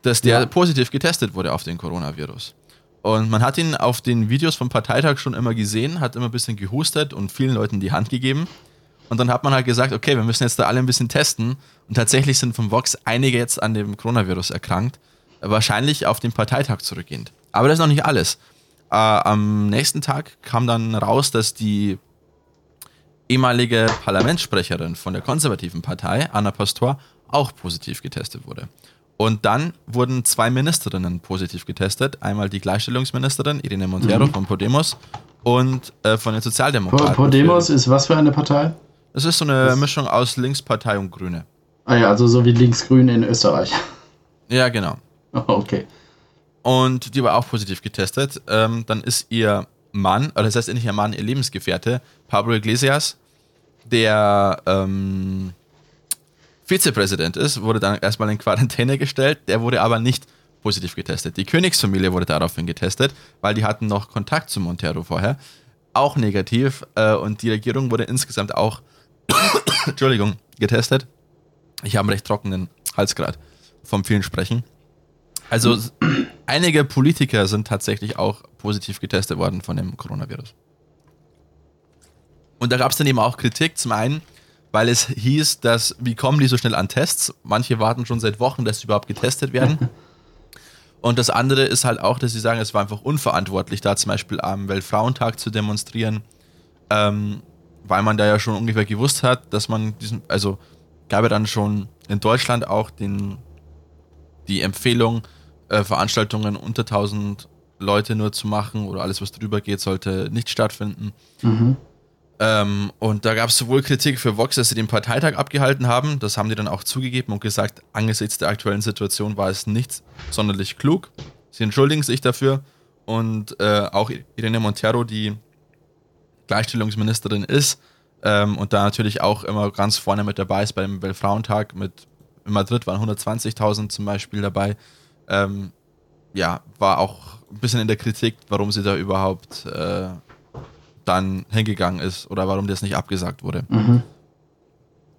Dass der ja. positiv getestet wurde auf den Coronavirus. Und man hat ihn auf den Videos vom Parteitag schon immer gesehen, hat immer ein bisschen gehustet und vielen Leuten die Hand gegeben. Und dann hat man halt gesagt, okay, wir müssen jetzt da alle ein bisschen testen. Und tatsächlich sind von Vox einige jetzt an dem Coronavirus erkrankt wahrscheinlich auf den Parteitag zurückgehend. Aber das ist noch nicht alles. Äh, am nächsten Tag kam dann raus, dass die ehemalige Parlamentssprecherin von der konservativen Partei, Anna Pastor, auch positiv getestet wurde. Und dann wurden zwei Ministerinnen positiv getestet. Einmal die Gleichstellungsministerin Irene Montero mhm. von Podemos und äh, von den Sozialdemokraten. Podemos ist was für eine Partei? Es ist so eine das Mischung aus Linkspartei und Grüne. Ah ja, also so wie Linksgrün in Österreich. Ja, genau. (laughs) Okay. Und die war auch positiv getestet. Ähm, dann ist ihr Mann, oder das heißt nicht ihr Mann, ihr Lebensgefährte, Pablo Iglesias, der ähm, Vizepräsident ist, wurde dann erstmal in Quarantäne gestellt. Der wurde aber nicht positiv getestet. Die Königsfamilie wurde daraufhin getestet, weil die hatten noch Kontakt zu Montero vorher. Auch negativ. Äh, und die Regierung wurde insgesamt auch, (coughs) Entschuldigung, getestet. Ich habe einen recht trockenen Hals gerade vom vielen Sprechen. Also (coughs) einige Politiker sind tatsächlich auch positiv getestet worden von dem Coronavirus. Und da gab es dann eben auch Kritik. Zum einen, weil es hieß, dass, wie kommen die so schnell an Tests? Manche warten schon seit Wochen, dass sie überhaupt getestet werden. (laughs) Und das andere ist halt auch, dass sie sagen, es war einfach unverantwortlich, da zum Beispiel am Weltfrauentag zu demonstrieren, ähm, weil man da ja schon ungefähr gewusst hat, dass man diesen, also gab ja dann schon in Deutschland auch den, die Empfehlung, äh, Veranstaltungen unter 1000 Leute nur zu machen oder alles, was drüber geht, sollte nicht stattfinden. Mhm. Ähm, und da gab es sowohl Kritik für Vox, dass sie den Parteitag abgehalten haben. Das haben die dann auch zugegeben und gesagt, angesichts der aktuellen Situation war es nicht sonderlich klug. Sie entschuldigen sich dafür. Und äh, auch Irene Montero, die Gleichstellungsministerin ist ähm, und da natürlich auch immer ganz vorne mit dabei ist beim Weltfrauentag. Mit, in Madrid waren 120.000 zum Beispiel dabei. Ähm, ja, war auch ein bisschen in der Kritik, warum sie da überhaupt äh, dann hingegangen ist oder warum das nicht abgesagt wurde. Mhm.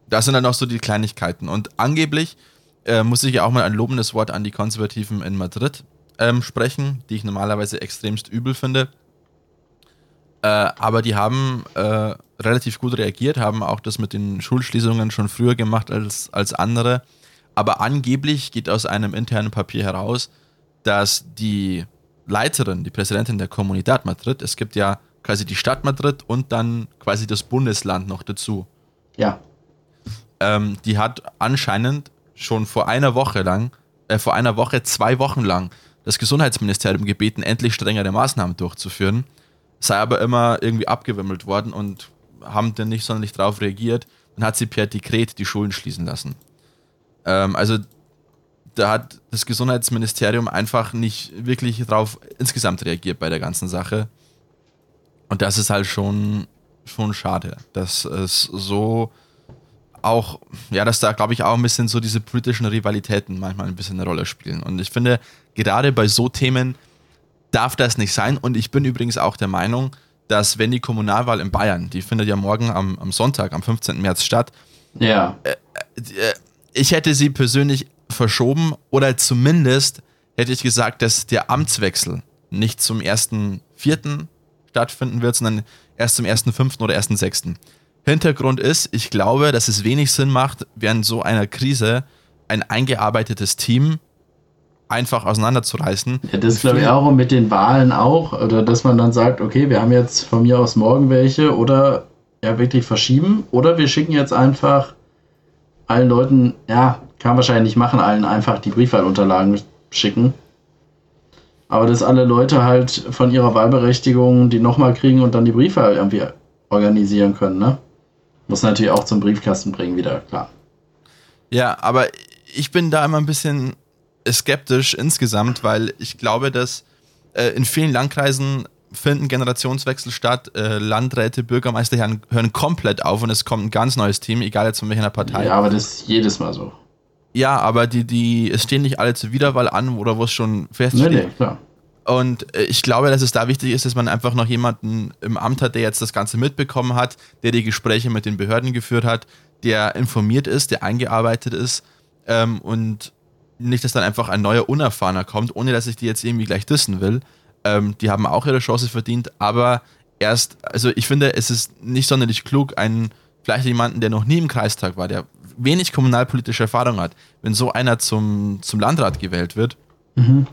Das sind dann auch so die Kleinigkeiten. Und angeblich äh, muss ich ja auch mal ein lobendes Wort an die Konservativen in Madrid ähm, sprechen, die ich normalerweise extremst übel finde. Äh, aber die haben äh, relativ gut reagiert, haben auch das mit den Schulschließungen schon früher gemacht als, als andere. Aber angeblich geht aus einem internen Papier heraus, dass die Leiterin, die Präsidentin der Comunidad Madrid, es gibt ja quasi die Stadt Madrid und dann quasi das Bundesland noch dazu. Ja. Ähm, die hat anscheinend schon vor einer Woche lang, äh, vor einer Woche, zwei Wochen lang das Gesundheitsministerium gebeten, endlich strengere Maßnahmen durchzuführen, sei aber immer irgendwie abgewimmelt worden und haben dann nicht sonderlich darauf reagiert. Dann hat sie per Dekret die Schulen schließen lassen. Ähm, also da hat das Gesundheitsministerium einfach nicht wirklich darauf insgesamt reagiert bei der ganzen Sache. Und das ist halt schon, schon schade, dass es so auch, ja, dass da, glaube ich, auch ein bisschen so diese politischen Rivalitäten manchmal ein bisschen eine Rolle spielen. Und ich finde, gerade bei so Themen darf das nicht sein. Und ich bin übrigens auch der Meinung, dass wenn die Kommunalwahl in Bayern, die findet ja morgen am, am Sonntag, am 15. März statt, ja. Äh, äh, ich hätte sie persönlich verschoben oder zumindest hätte ich gesagt, dass der Amtswechsel nicht zum 1.4 stattfinden wird, sondern erst zum 1.5. oder 1.6. Hintergrund ist, ich glaube, dass es wenig Sinn macht, während so einer Krise ein eingearbeitetes Team einfach auseinanderzureißen. Ja, das glaube ich auch und mit den Wahlen auch, oder dass man dann sagt, okay, wir haben jetzt von mir aus morgen welche oder ja wirklich verschieben oder wir schicken jetzt einfach allen Leuten, ja, kann wahrscheinlich nicht machen, allen einfach die Briefwahlunterlagen schicken aber dass alle Leute halt von ihrer Wahlberechtigung die nochmal kriegen und dann die Briefe irgendwie organisieren können, ne? Muss natürlich auch zum Briefkasten bringen, wieder, klar. Ja, aber ich bin da immer ein bisschen skeptisch insgesamt, weil ich glaube, dass äh, in vielen Landkreisen finden Generationswechsel statt. Äh, Landräte, Bürgermeister hören, hören, komplett auf und es kommt ein ganz neues Team, egal jetzt von welcher Partei. Ja, aber das ist jedes Mal so. Ja, aber die, die, es stehen nicht alle zur Wiederwahl an oder wo es schon feststeht. Nee, nee, klar. Und äh, ich glaube, dass es da wichtig ist, dass man einfach noch jemanden im Amt hat, der jetzt das Ganze mitbekommen hat, der die Gespräche mit den Behörden geführt hat, der informiert ist, der eingearbeitet ist ähm, und nicht, dass dann einfach ein neuer Unerfahrener kommt, ohne dass ich die jetzt irgendwie gleich dissen will. Ähm, die haben auch ihre Chance verdient, aber erst, also ich finde, es ist nicht sonderlich klug, einen, vielleicht jemanden, der noch nie im Kreistag war, der wenig kommunalpolitische Erfahrung hat, wenn so einer zum, zum Landrat gewählt wird mhm.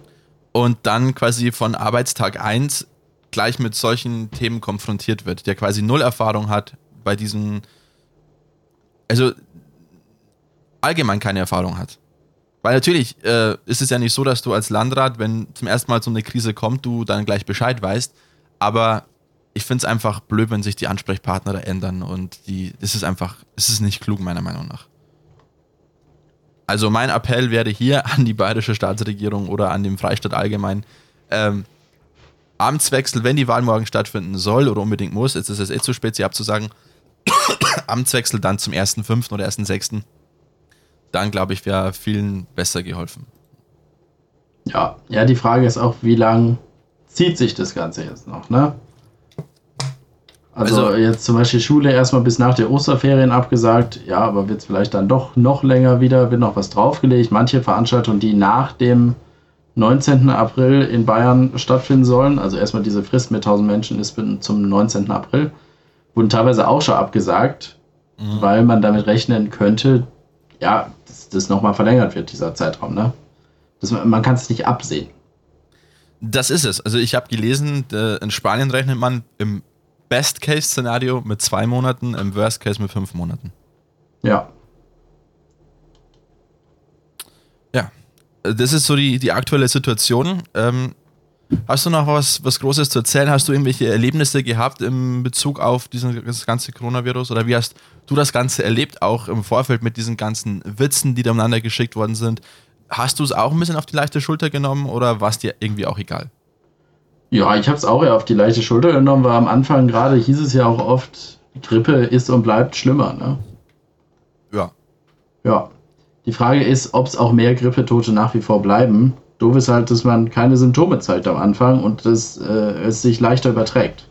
und dann quasi von Arbeitstag 1 gleich mit solchen Themen konfrontiert wird, der quasi null Erfahrung hat bei diesen, also allgemein keine Erfahrung hat. Weil natürlich äh, ist es ja nicht so, dass du als Landrat, wenn zum ersten Mal so eine Krise kommt, du dann gleich Bescheid weißt. Aber ich finde es einfach blöd, wenn sich die Ansprechpartner da ändern und die, das ist einfach, es ist nicht klug, meiner Meinung nach. Also mein Appell wäre hier (laughs) an die bayerische Staatsregierung oder an den Freistaat allgemein, ähm, Amtswechsel, wenn die Wahl morgen stattfinden soll oder unbedingt muss, jetzt ist es eh zu spät, sie abzusagen, (coughs) Amtswechsel dann zum 1.5. oder 1.6., dann glaube ich, wäre vielen besser geholfen. Ja, ja, die Frage ist auch, wie lang zieht sich das Ganze jetzt noch, ne? Also, also jetzt zum Beispiel Schule erstmal bis nach der Osterferien abgesagt, ja, aber wird es vielleicht dann doch noch länger wieder, wird noch was draufgelegt. Manche Veranstaltungen, die nach dem 19. April in Bayern stattfinden sollen, also erstmal diese Frist mit 1000 Menschen ist zum 19. April, wurden teilweise auch schon abgesagt, mhm. weil man damit rechnen könnte, ja, dass das nochmal verlängert wird, dieser Zeitraum, ne? Das, man kann es nicht absehen. Das ist es. Also ich habe gelesen, in Spanien rechnet man im Best-Case-Szenario mit zwei Monaten, im Worst-Case mit fünf Monaten. Ja. Ja, das ist so die, die aktuelle Situation. Ähm, hast du noch was, was Großes zu erzählen? Hast du irgendwelche Erlebnisse gehabt in Bezug auf diesen, das ganze Coronavirus? Oder wie hast du das Ganze erlebt, auch im Vorfeld mit diesen ganzen Witzen, die da umeinander geschickt worden sind? Hast du es auch ein bisschen auf die leichte Schulter genommen oder war es dir irgendwie auch egal? Ja, ich habe es auch eher auf die leichte Schulter genommen, weil am Anfang gerade hieß es ja auch oft, Grippe ist und bleibt schlimmer. Ne? Ja. Ja. Die Frage ist, ob es auch mehr Grippetote nach wie vor bleiben. Doof ist halt, dass man keine Symptome zeigt am Anfang und dass äh, es sich leichter überträgt.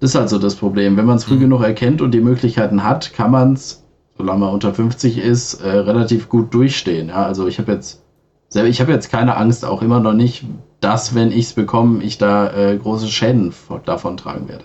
Das ist halt so das Problem. Wenn man es früh mhm. genug erkennt und die Möglichkeiten hat, kann man es, solange man unter 50 ist, äh, relativ gut durchstehen. Ja, also ich habe jetzt ich habe jetzt keine Angst, auch immer noch nicht, dass, wenn ich es bekomme, ich da äh, große Schäden davon tragen werde.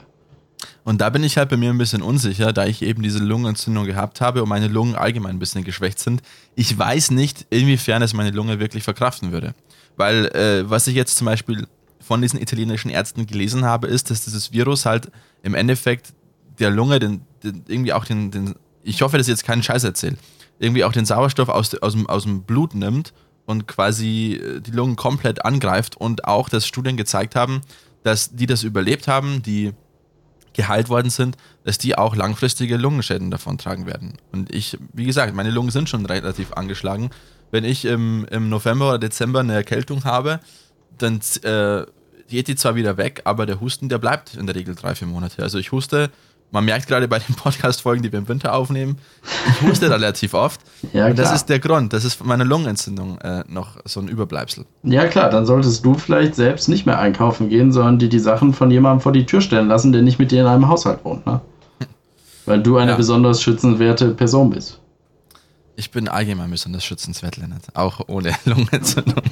Und da bin ich halt bei mir ein bisschen unsicher, da ich eben diese Lungenentzündung gehabt habe und meine Lungen allgemein ein bisschen geschwächt sind. Ich weiß nicht, inwiefern es meine Lunge wirklich verkraften würde. Weil, äh, was ich jetzt zum Beispiel von diesen italienischen Ärzten gelesen habe, ist, dass dieses Virus halt im Endeffekt der Lunge den, den irgendwie auch den, den, ich hoffe, dass ich jetzt keinen Scheiß erzähle, irgendwie auch den Sauerstoff aus, aus, dem, aus dem Blut nimmt und quasi äh, die Lungen komplett angreift und auch, dass Studien gezeigt haben, dass die das überlebt haben, die geheilt worden sind, dass die auch langfristige Lungenschäden davon tragen werden. Und ich, wie gesagt, meine Lungen sind schon relativ angeschlagen. Wenn ich im, im November oder Dezember eine Erkältung habe, dann äh, geht die zwar wieder weg, aber der Husten, der bleibt in der Regel drei, vier Monate. Also ich huste man merkt gerade bei den (laughs) Podcast-Folgen, die wir im Winter aufnehmen, ich huste relativ oft. Ja, und das ist der Grund. Das ist meine Lungenentzündung äh, noch so ein Überbleibsel. Ja, klar, dann solltest du vielleicht selbst nicht mehr einkaufen gehen, sondern dir die Sachen von jemandem vor die Tür stellen lassen, der nicht mit dir in einem Haushalt wohnt, ne? (laughs) Weil du eine ja. besonders schützenswerte Person bist. Ich bin allgemein besonders schützenswert, Lennart. Auch ohne (laughs) Lungenentzündung.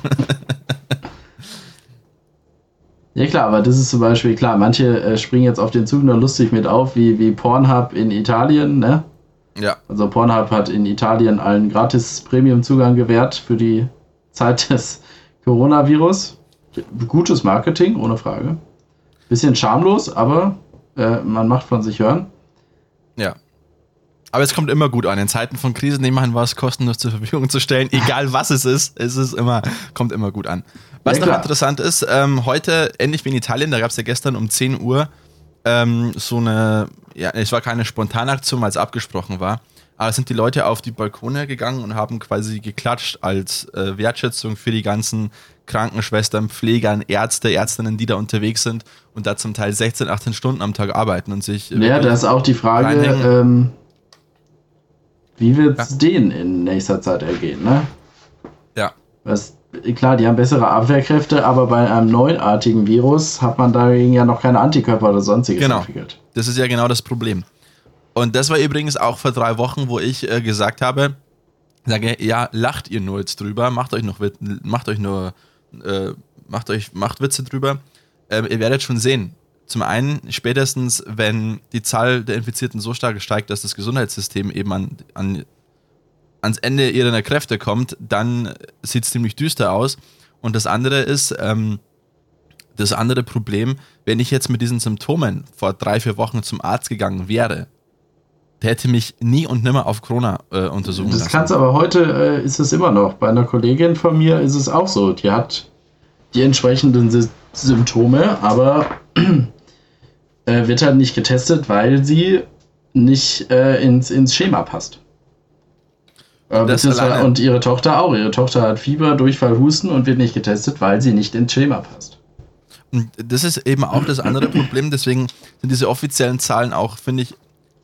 Ja klar, aber das ist zum Beispiel klar, manche äh, springen jetzt auf den Zug nur lustig mit auf, wie, wie Pornhub in Italien, ne? Ja. Also Pornhub hat in Italien allen gratis Premium-Zugang gewährt für die Zeit (laughs) des Coronavirus. Gutes Marketing, ohne Frage. Bisschen schamlos, aber äh, man macht von sich hören. Ja. Aber es kommt immer gut an. In Zeiten von Krisen jemandem was kostenlos zur Verfügung zu stellen, egal was es ist, es ist immer, kommt immer gut an. Was ja, noch interessant ist, ähm, heute, ähnlich wie in Italien, da gab es ja gestern um 10 Uhr ähm, so eine, ja, es war keine Spontanaktion, weil es abgesprochen war, aber sind die Leute auf die Balkone gegangen und haben quasi geklatscht als äh, Wertschätzung für die ganzen Krankenschwestern, Pflegern, Ärzte, Ärztinnen, die da unterwegs sind und da zum Teil 16, 18 Stunden am Tag arbeiten und sich. Ja, da ist auch die Frage, ähm, wie wird es ja. denen in nächster Zeit ergehen, ne? Ja. Was klar, die haben bessere Abwehrkräfte, aber bei einem neuartigen Virus hat man dagegen ja noch keine Antikörper oder sonstiges genau. entwickelt. Das ist ja genau das Problem. Und das war übrigens auch vor drei Wochen, wo ich äh, gesagt habe, sage, ja, lacht ihr nur jetzt drüber, macht euch noch, macht euch nur, äh, macht euch, macht Witze drüber. Äh, ihr werdet schon sehen. Zum einen, spätestens, wenn die Zahl der Infizierten so stark steigt, dass das Gesundheitssystem eben an, an ans Ende ihrer Kräfte kommt, dann sieht es ziemlich düster aus. Und das andere ist, ähm, das andere Problem, wenn ich jetzt mit diesen Symptomen vor drei, vier Wochen zum Arzt gegangen wäre, der hätte mich nie und nimmer auf Corona äh, untersuchen das lassen. Das kannst aber heute äh, ist es immer noch. Bei einer Kollegin von mir ist es auch so. Die hat die entsprechenden Symptome, aber (clears throat) äh, wird halt nicht getestet, weil sie nicht äh, ins, ins Schema passt. Äh, und ihre Tochter auch. Ihre Tochter hat Fieber, Durchfall, Husten und wird nicht getestet, weil sie nicht ins Schema passt. Und das ist eben auch das andere Problem. Deswegen sind diese offiziellen Zahlen auch, finde ich,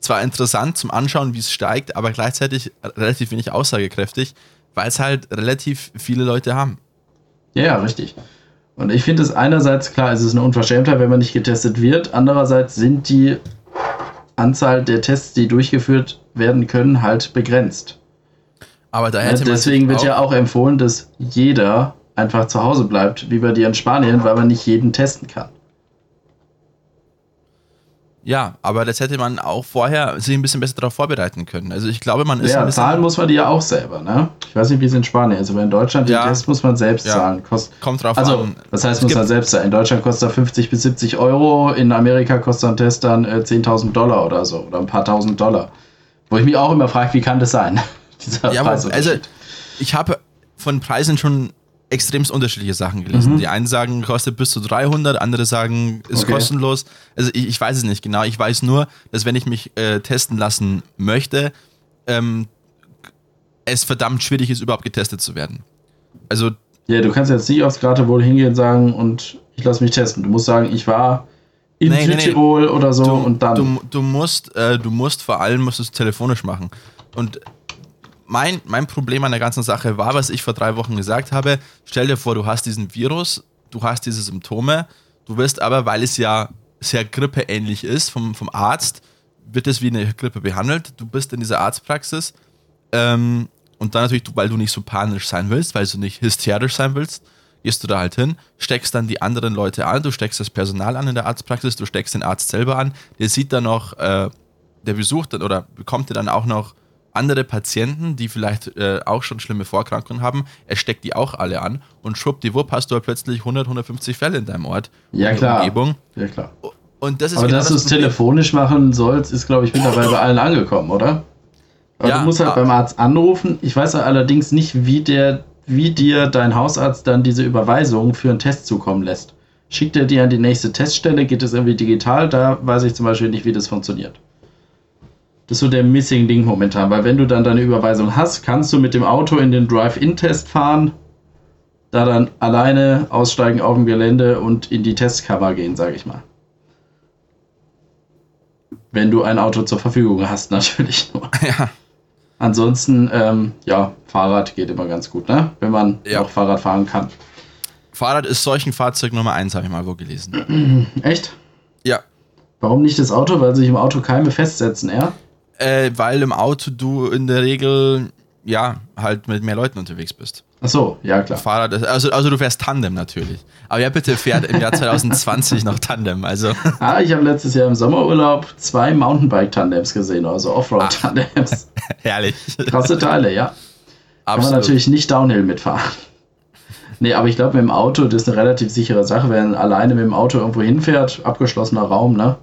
zwar interessant zum Anschauen, wie es steigt, aber gleichzeitig relativ wenig aussagekräftig, weil es halt relativ viele Leute haben. Ja, ja, richtig. Und ich finde es einerseits klar, es ist eine Unverschämtheit, wenn man nicht getestet wird. Andererseits sind die Anzahl der Tests, die durchgeführt werden können, halt begrenzt. Aber da hätte ja, deswegen wird ja auch empfohlen, dass jeder einfach zu Hause bleibt, wie bei dir in Spanien, weil man nicht jeden testen kann. Ja, aber das hätte man auch vorher sich ein bisschen besser darauf vorbereiten können. Also ich glaube, man ist. Ja, zahlen muss man die ja auch selber, ne? Ich weiß nicht, wie es in Spanien ist, aber in Deutschland ja, den Test muss man selbst ja. zahlen. Kost, Kommt drauf also, an. Das heißt, es muss man selbst zahlen. In Deutschland kostet er 50 bis 70 Euro, in Amerika kostet ein Test dann äh, 10.000 Dollar oder so oder ein paar tausend Dollar. Wo ich mich auch immer frage, wie kann das sein? (laughs) Dieser ja, also ich habe von Preisen schon extremst unterschiedliche Sachen gelesen. Mhm. Die einen sagen, kostet bis zu 300, andere sagen, ist okay. kostenlos. Also ich, ich, weiß es nicht genau. Ich weiß nur, dass wenn ich mich äh, testen lassen möchte, ähm, es verdammt schwierig ist, überhaupt getestet zu werden. Also ja, du kannst jetzt nicht aufs wohl hingehen und sagen, und ich lasse mich testen. Du musst sagen, ich war in nee, Südtirol nee, nee. oder so du, und dann. Du, du musst, äh, du musst vor allem musst es telefonisch machen. Und mein, mein Problem an der ganzen Sache war, was ich vor drei Wochen gesagt habe. Stell dir vor, du hast diesen Virus, du hast diese Symptome, du wirst aber, weil es ja sehr grippeähnlich ist vom, vom Arzt, wird es wie eine Grippe behandelt. Du bist in dieser Arztpraxis ähm, und dann natürlich, weil du nicht so panisch sein willst, weil du nicht hysterisch sein willst, gehst du da halt hin, steckst dann die anderen Leute an, du steckst das Personal an in der Arztpraxis, du steckst den Arzt selber an, der sieht dann noch, äh, der besucht dann oder bekommt dir dann auch noch andere Patienten, die vielleicht äh, auch schon schlimme Vorkrankungen haben, er steckt die auch alle an und schwuppdiwupp hast du halt plötzlich 100, 150 Fälle in deinem Ort. Ja, klar. Umgebung. Ja, klar. Und das ist Aber genau dass du es telefonisch machen sollst, ist, glaube ich, mittlerweile bei allen angekommen, oder? Aber ja, du musst halt beim Arzt anrufen. Ich weiß allerdings nicht, wie, der, wie dir dein Hausarzt dann diese Überweisung für einen Test zukommen lässt. Schickt er dir an die nächste Teststelle? Geht es irgendwie digital? Da weiß ich zum Beispiel nicht, wie das funktioniert. Das ist so der Missing Ding momentan, weil wenn du dann deine Überweisung hast, kannst du mit dem Auto in den Drive-In-Test fahren, da dann alleine aussteigen auf dem Gelände und in die Testkammer gehen, sage ich mal. Wenn du ein Auto zur Verfügung hast, (laughs) natürlich nur. Ja. Ansonsten, ähm, ja, Fahrrad geht immer ganz gut, ne? Wenn man ja. auch Fahrrad fahren kann. Fahrrad ist solchen Fahrzeug Nummer 1, habe ich mal wo gelesen. (clears throat) Echt? Ja. Warum nicht das Auto? Weil sich im Auto Keime festsetzen, ja? Äh, weil im Auto du in der Regel, ja, halt mit mehr Leuten unterwegs bist. Ach so, ja klar. Fahrrad, also, also du fährst Tandem natürlich. Aber ja, bitte fährt im Jahr (laughs) 2020 noch Tandem. Also. Ah, ich habe letztes Jahr im Sommerurlaub zwei Mountainbike-Tandems gesehen, also Offroad-Tandems. (laughs) Herrlich. Krasse Teile, ja. Absolut. Kann man natürlich nicht Downhill mitfahren. Nee, aber ich glaube, mit dem Auto, das ist eine relativ sichere Sache. Wenn man alleine mit dem Auto irgendwo hinfährt, abgeschlossener Raum, ne?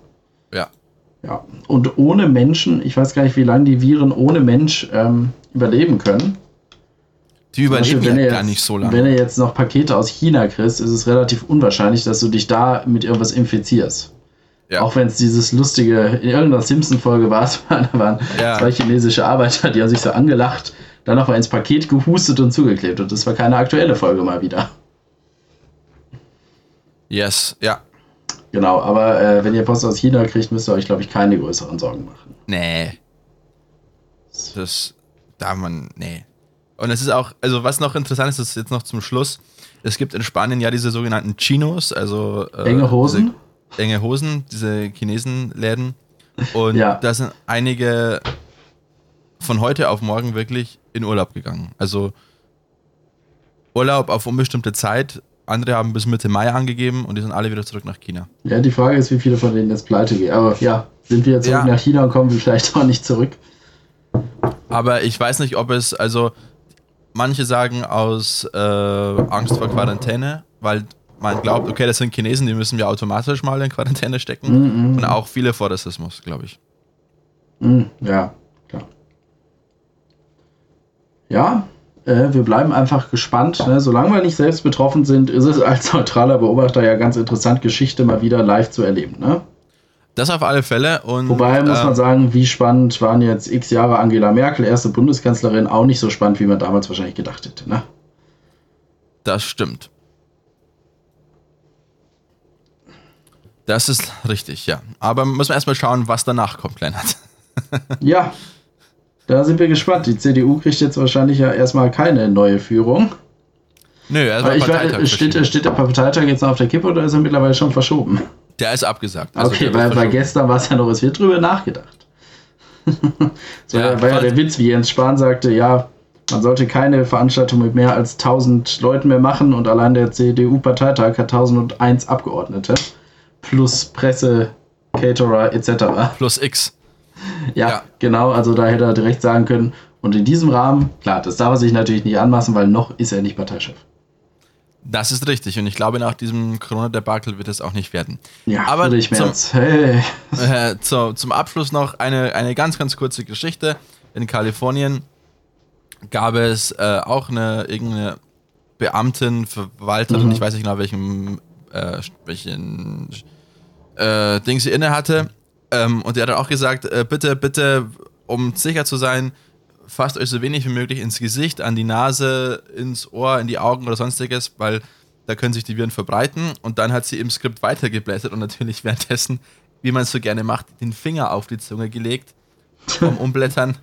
Ja. Und ohne Menschen, ich weiß gar nicht, wie lange die Viren ohne Mensch ähm, überleben können. Die überleben Beispiel, ja jetzt, gar nicht so lange. Wenn du jetzt noch Pakete aus China kriegst, ist es relativ unwahrscheinlich, dass du dich da mit irgendwas infizierst. Ja. Auch wenn es dieses lustige, in irgendeiner Simpson-Folge war es, (laughs) da waren ja. zwei chinesische Arbeiter, die haben sich so angelacht, dann noch mal ins Paket gehustet und zugeklebt. Und das war keine aktuelle Folge mal wieder. Yes, ja. Genau, aber äh, wenn ihr Post aus China kriegt, müsst ihr euch, glaube ich, keine größeren Sorgen machen. Nee. Das darf man, nee. Und es ist auch, also was noch interessant ist, ist jetzt noch zum Schluss, es gibt in Spanien ja diese sogenannten Chinos, also äh, enge Hosen. Enge Hosen, diese Chinesenläden. Und (laughs) ja. da sind einige von heute auf morgen wirklich in Urlaub gegangen. Also Urlaub auf unbestimmte Zeit andere haben bis Mitte Mai angegeben und die sind alle wieder zurück nach China. Ja, die Frage ist, wie viele von denen jetzt pleite gehen. Aber ja, sind wir jetzt zurück ja. nach China und kommen wir vielleicht auch nicht zurück. Aber ich weiß nicht, ob es, also manche sagen aus äh, Angst vor Quarantäne, weil man glaubt, okay, das sind Chinesen, die müssen wir automatisch mal in Quarantäne stecken. Mm -mm. Und auch viele vor Rassismus, glaube ich. Mm, ja, klar. Ja, äh, wir bleiben einfach gespannt. Ne? Solange wir nicht selbst betroffen sind, ist es als neutraler Beobachter ja ganz interessant, Geschichte mal wieder live zu erleben. Ne? Das auf alle Fälle. Und, Wobei muss man ähm, sagen, wie spannend waren jetzt x Jahre Angela Merkel, erste Bundeskanzlerin, auch nicht so spannend, wie man damals wahrscheinlich gedacht hätte. Ne? Das stimmt. Das ist richtig, ja. Aber müssen wir erstmal schauen, was danach kommt, Lennart. ja, (laughs) da sind wir gespannt. Die CDU kriegt jetzt wahrscheinlich ja erstmal keine neue Führung. Nö, erstmal ich weiß, steht, steht der Parteitag jetzt noch auf der Kippe oder ist er mittlerweile schon verschoben? Der ist abgesagt. Also okay, weil, weil gestern war es ja noch, es wird drüber nachgedacht. (laughs) so ja, war ja der Witz, wie Jens Spahn sagte, ja, man sollte keine Veranstaltung mit mehr als 1000 Leuten mehr machen und allein der CDU-Parteitag hat 1001 Abgeordnete plus Presse, Caterer etc. Plus X. Ja, ja, genau, also da hätte er direkt sagen können. Und in diesem Rahmen, klar, das darf er sich natürlich nicht anmaßen, weil noch ist er nicht Parteichef. Das ist richtig und ich glaube, nach diesem Corona-Debakel wird es auch nicht werden. Ja, aber ich zum, hey. (laughs) äh, zu, zum Abschluss noch eine, eine ganz, ganz kurze Geschichte. In Kalifornien gab es äh, auch eine irgendeine Beamtin, Verwalterin, mhm. ich weiß nicht genau, welchen, äh, welchen äh, Ding sie inne hatte. Ähm, und der hat dann auch gesagt, äh, bitte, bitte, um sicher zu sein, fasst euch so wenig wie möglich ins Gesicht, an die Nase, ins Ohr, in die Augen oder sonstiges, weil da können sich die Viren verbreiten. Und dann hat sie im Skript weitergeblättert und natürlich währenddessen, wie man es so gerne macht, den Finger auf die Zunge gelegt vom Umblättern.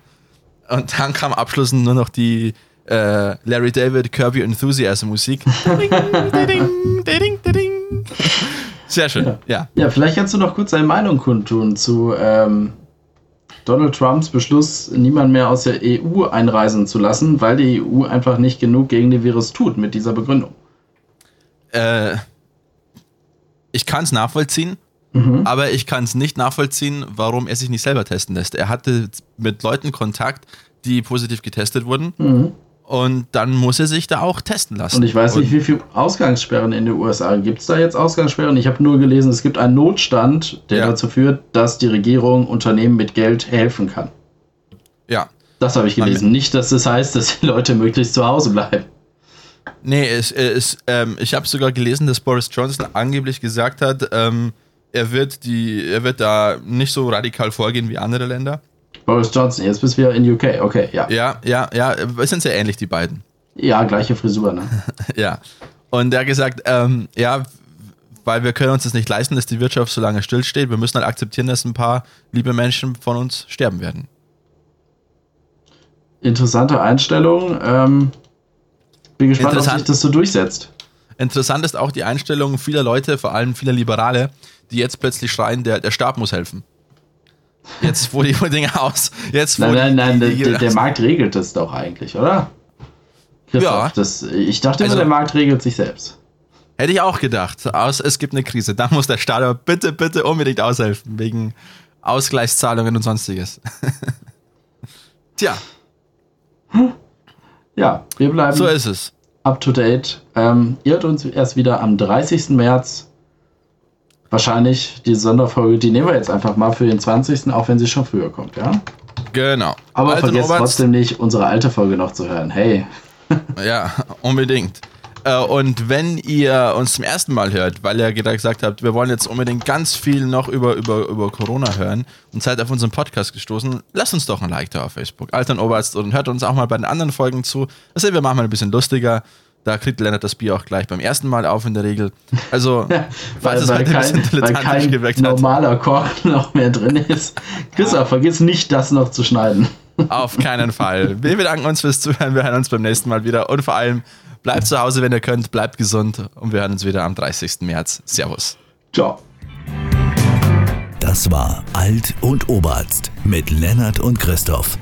Und dann kam abschließend nur noch die äh, Larry David Kirby Enthusiasm Musik. (laughs) Sehr schön, ja. Ja, vielleicht kannst du noch kurz deine Meinung kundtun zu ähm, Donald Trumps Beschluss, niemand mehr aus der EU einreisen zu lassen, weil die EU einfach nicht genug gegen den Virus tut mit dieser Begründung. Äh, ich kann es nachvollziehen, mhm. aber ich kann es nicht nachvollziehen, warum er sich nicht selber testen lässt. Er hatte mit Leuten Kontakt, die positiv getestet wurden. Mhm. Und dann muss er sich da auch testen lassen. Und ich weiß nicht, wie viele Ausgangssperren in den USA gibt es da jetzt Ausgangssperren. Ich habe nur gelesen, es gibt einen Notstand, der ja. dazu führt, dass die Regierung Unternehmen mit Geld helfen kann. Ja. Das habe ich gelesen. nicht, dass das heißt, dass die Leute möglichst zu Hause bleiben. Nee, es, es, ähm, ich habe sogar gelesen, dass Boris Johnson angeblich gesagt hat, ähm, er, wird die, er wird da nicht so radikal vorgehen wie andere Länder. Boris Johnson, jetzt bist du wieder in UK, okay, ja. Ja, ja, ja, es sind sehr ähnlich, die beiden. Ja, gleiche Frisur, ne? (laughs) ja. Und er hat gesagt, ähm, ja, weil wir können uns das nicht leisten, dass die Wirtschaft so lange stillsteht. Wir müssen halt akzeptieren, dass ein paar liebe Menschen von uns sterben werden. Interessante Einstellung. Ähm, bin gespannt, ob sich das so durchsetzt. Interessant ist auch die Einstellung vieler Leute, vor allem vieler Liberale, die jetzt plötzlich schreien, der, der Staat muss helfen. Jetzt, wo die Dinge aus. Jetzt, nein, nein, nein, die, der, der, Markt regelt das doch eigentlich, oder? Christoph, ja. Das, ich dachte also, immer, der Markt regelt sich selbst. Hätte ich auch gedacht. Aus, es gibt eine Krise. Da muss der Staat aber bitte, bitte unbedingt aushelfen. Wegen Ausgleichszahlungen und sonstiges. (laughs) Tja. Ja, wir bleiben. So ist es. Up to date. Ähm, ihr hört uns erst wieder am 30. März wahrscheinlich die Sonderfolge, die nehmen wir jetzt einfach mal für den 20., auch wenn sie schon früher kommt, ja? Genau. Aber Alte vergesst Oberts. trotzdem nicht, unsere alte Folge noch zu hören. Hey. (laughs) ja, unbedingt. Äh, und wenn ihr uns zum ersten Mal hört, weil ihr gesagt habt, wir wollen jetzt unbedingt ganz viel noch über, über, über Corona hören und seid auf unseren Podcast gestoßen, lasst uns doch ein Like da auf Facebook. Altern Oberst und hört uns auch mal bei den anderen Folgen zu. Das sind wir machen mal ein bisschen lustiger. Da kriegt Lennart das Bier auch gleich beim ersten Mal auf in der Regel. Also, (laughs) falls weil, es heute kein, ein kein geweckt hat. normaler Kork (laughs) noch mehr drin ist. Christoph, vergiss nicht, das noch zu schneiden. Auf keinen Fall. (laughs) Wir bedanken uns fürs Zuhören. Wir hören uns beim nächsten Mal wieder. Und vor allem, bleibt zu Hause, wenn ihr könnt. Bleibt gesund. Und wir hören uns wieder am 30. März. Servus. Ciao. Das war Alt und Oberarzt mit Lennart und Christoph.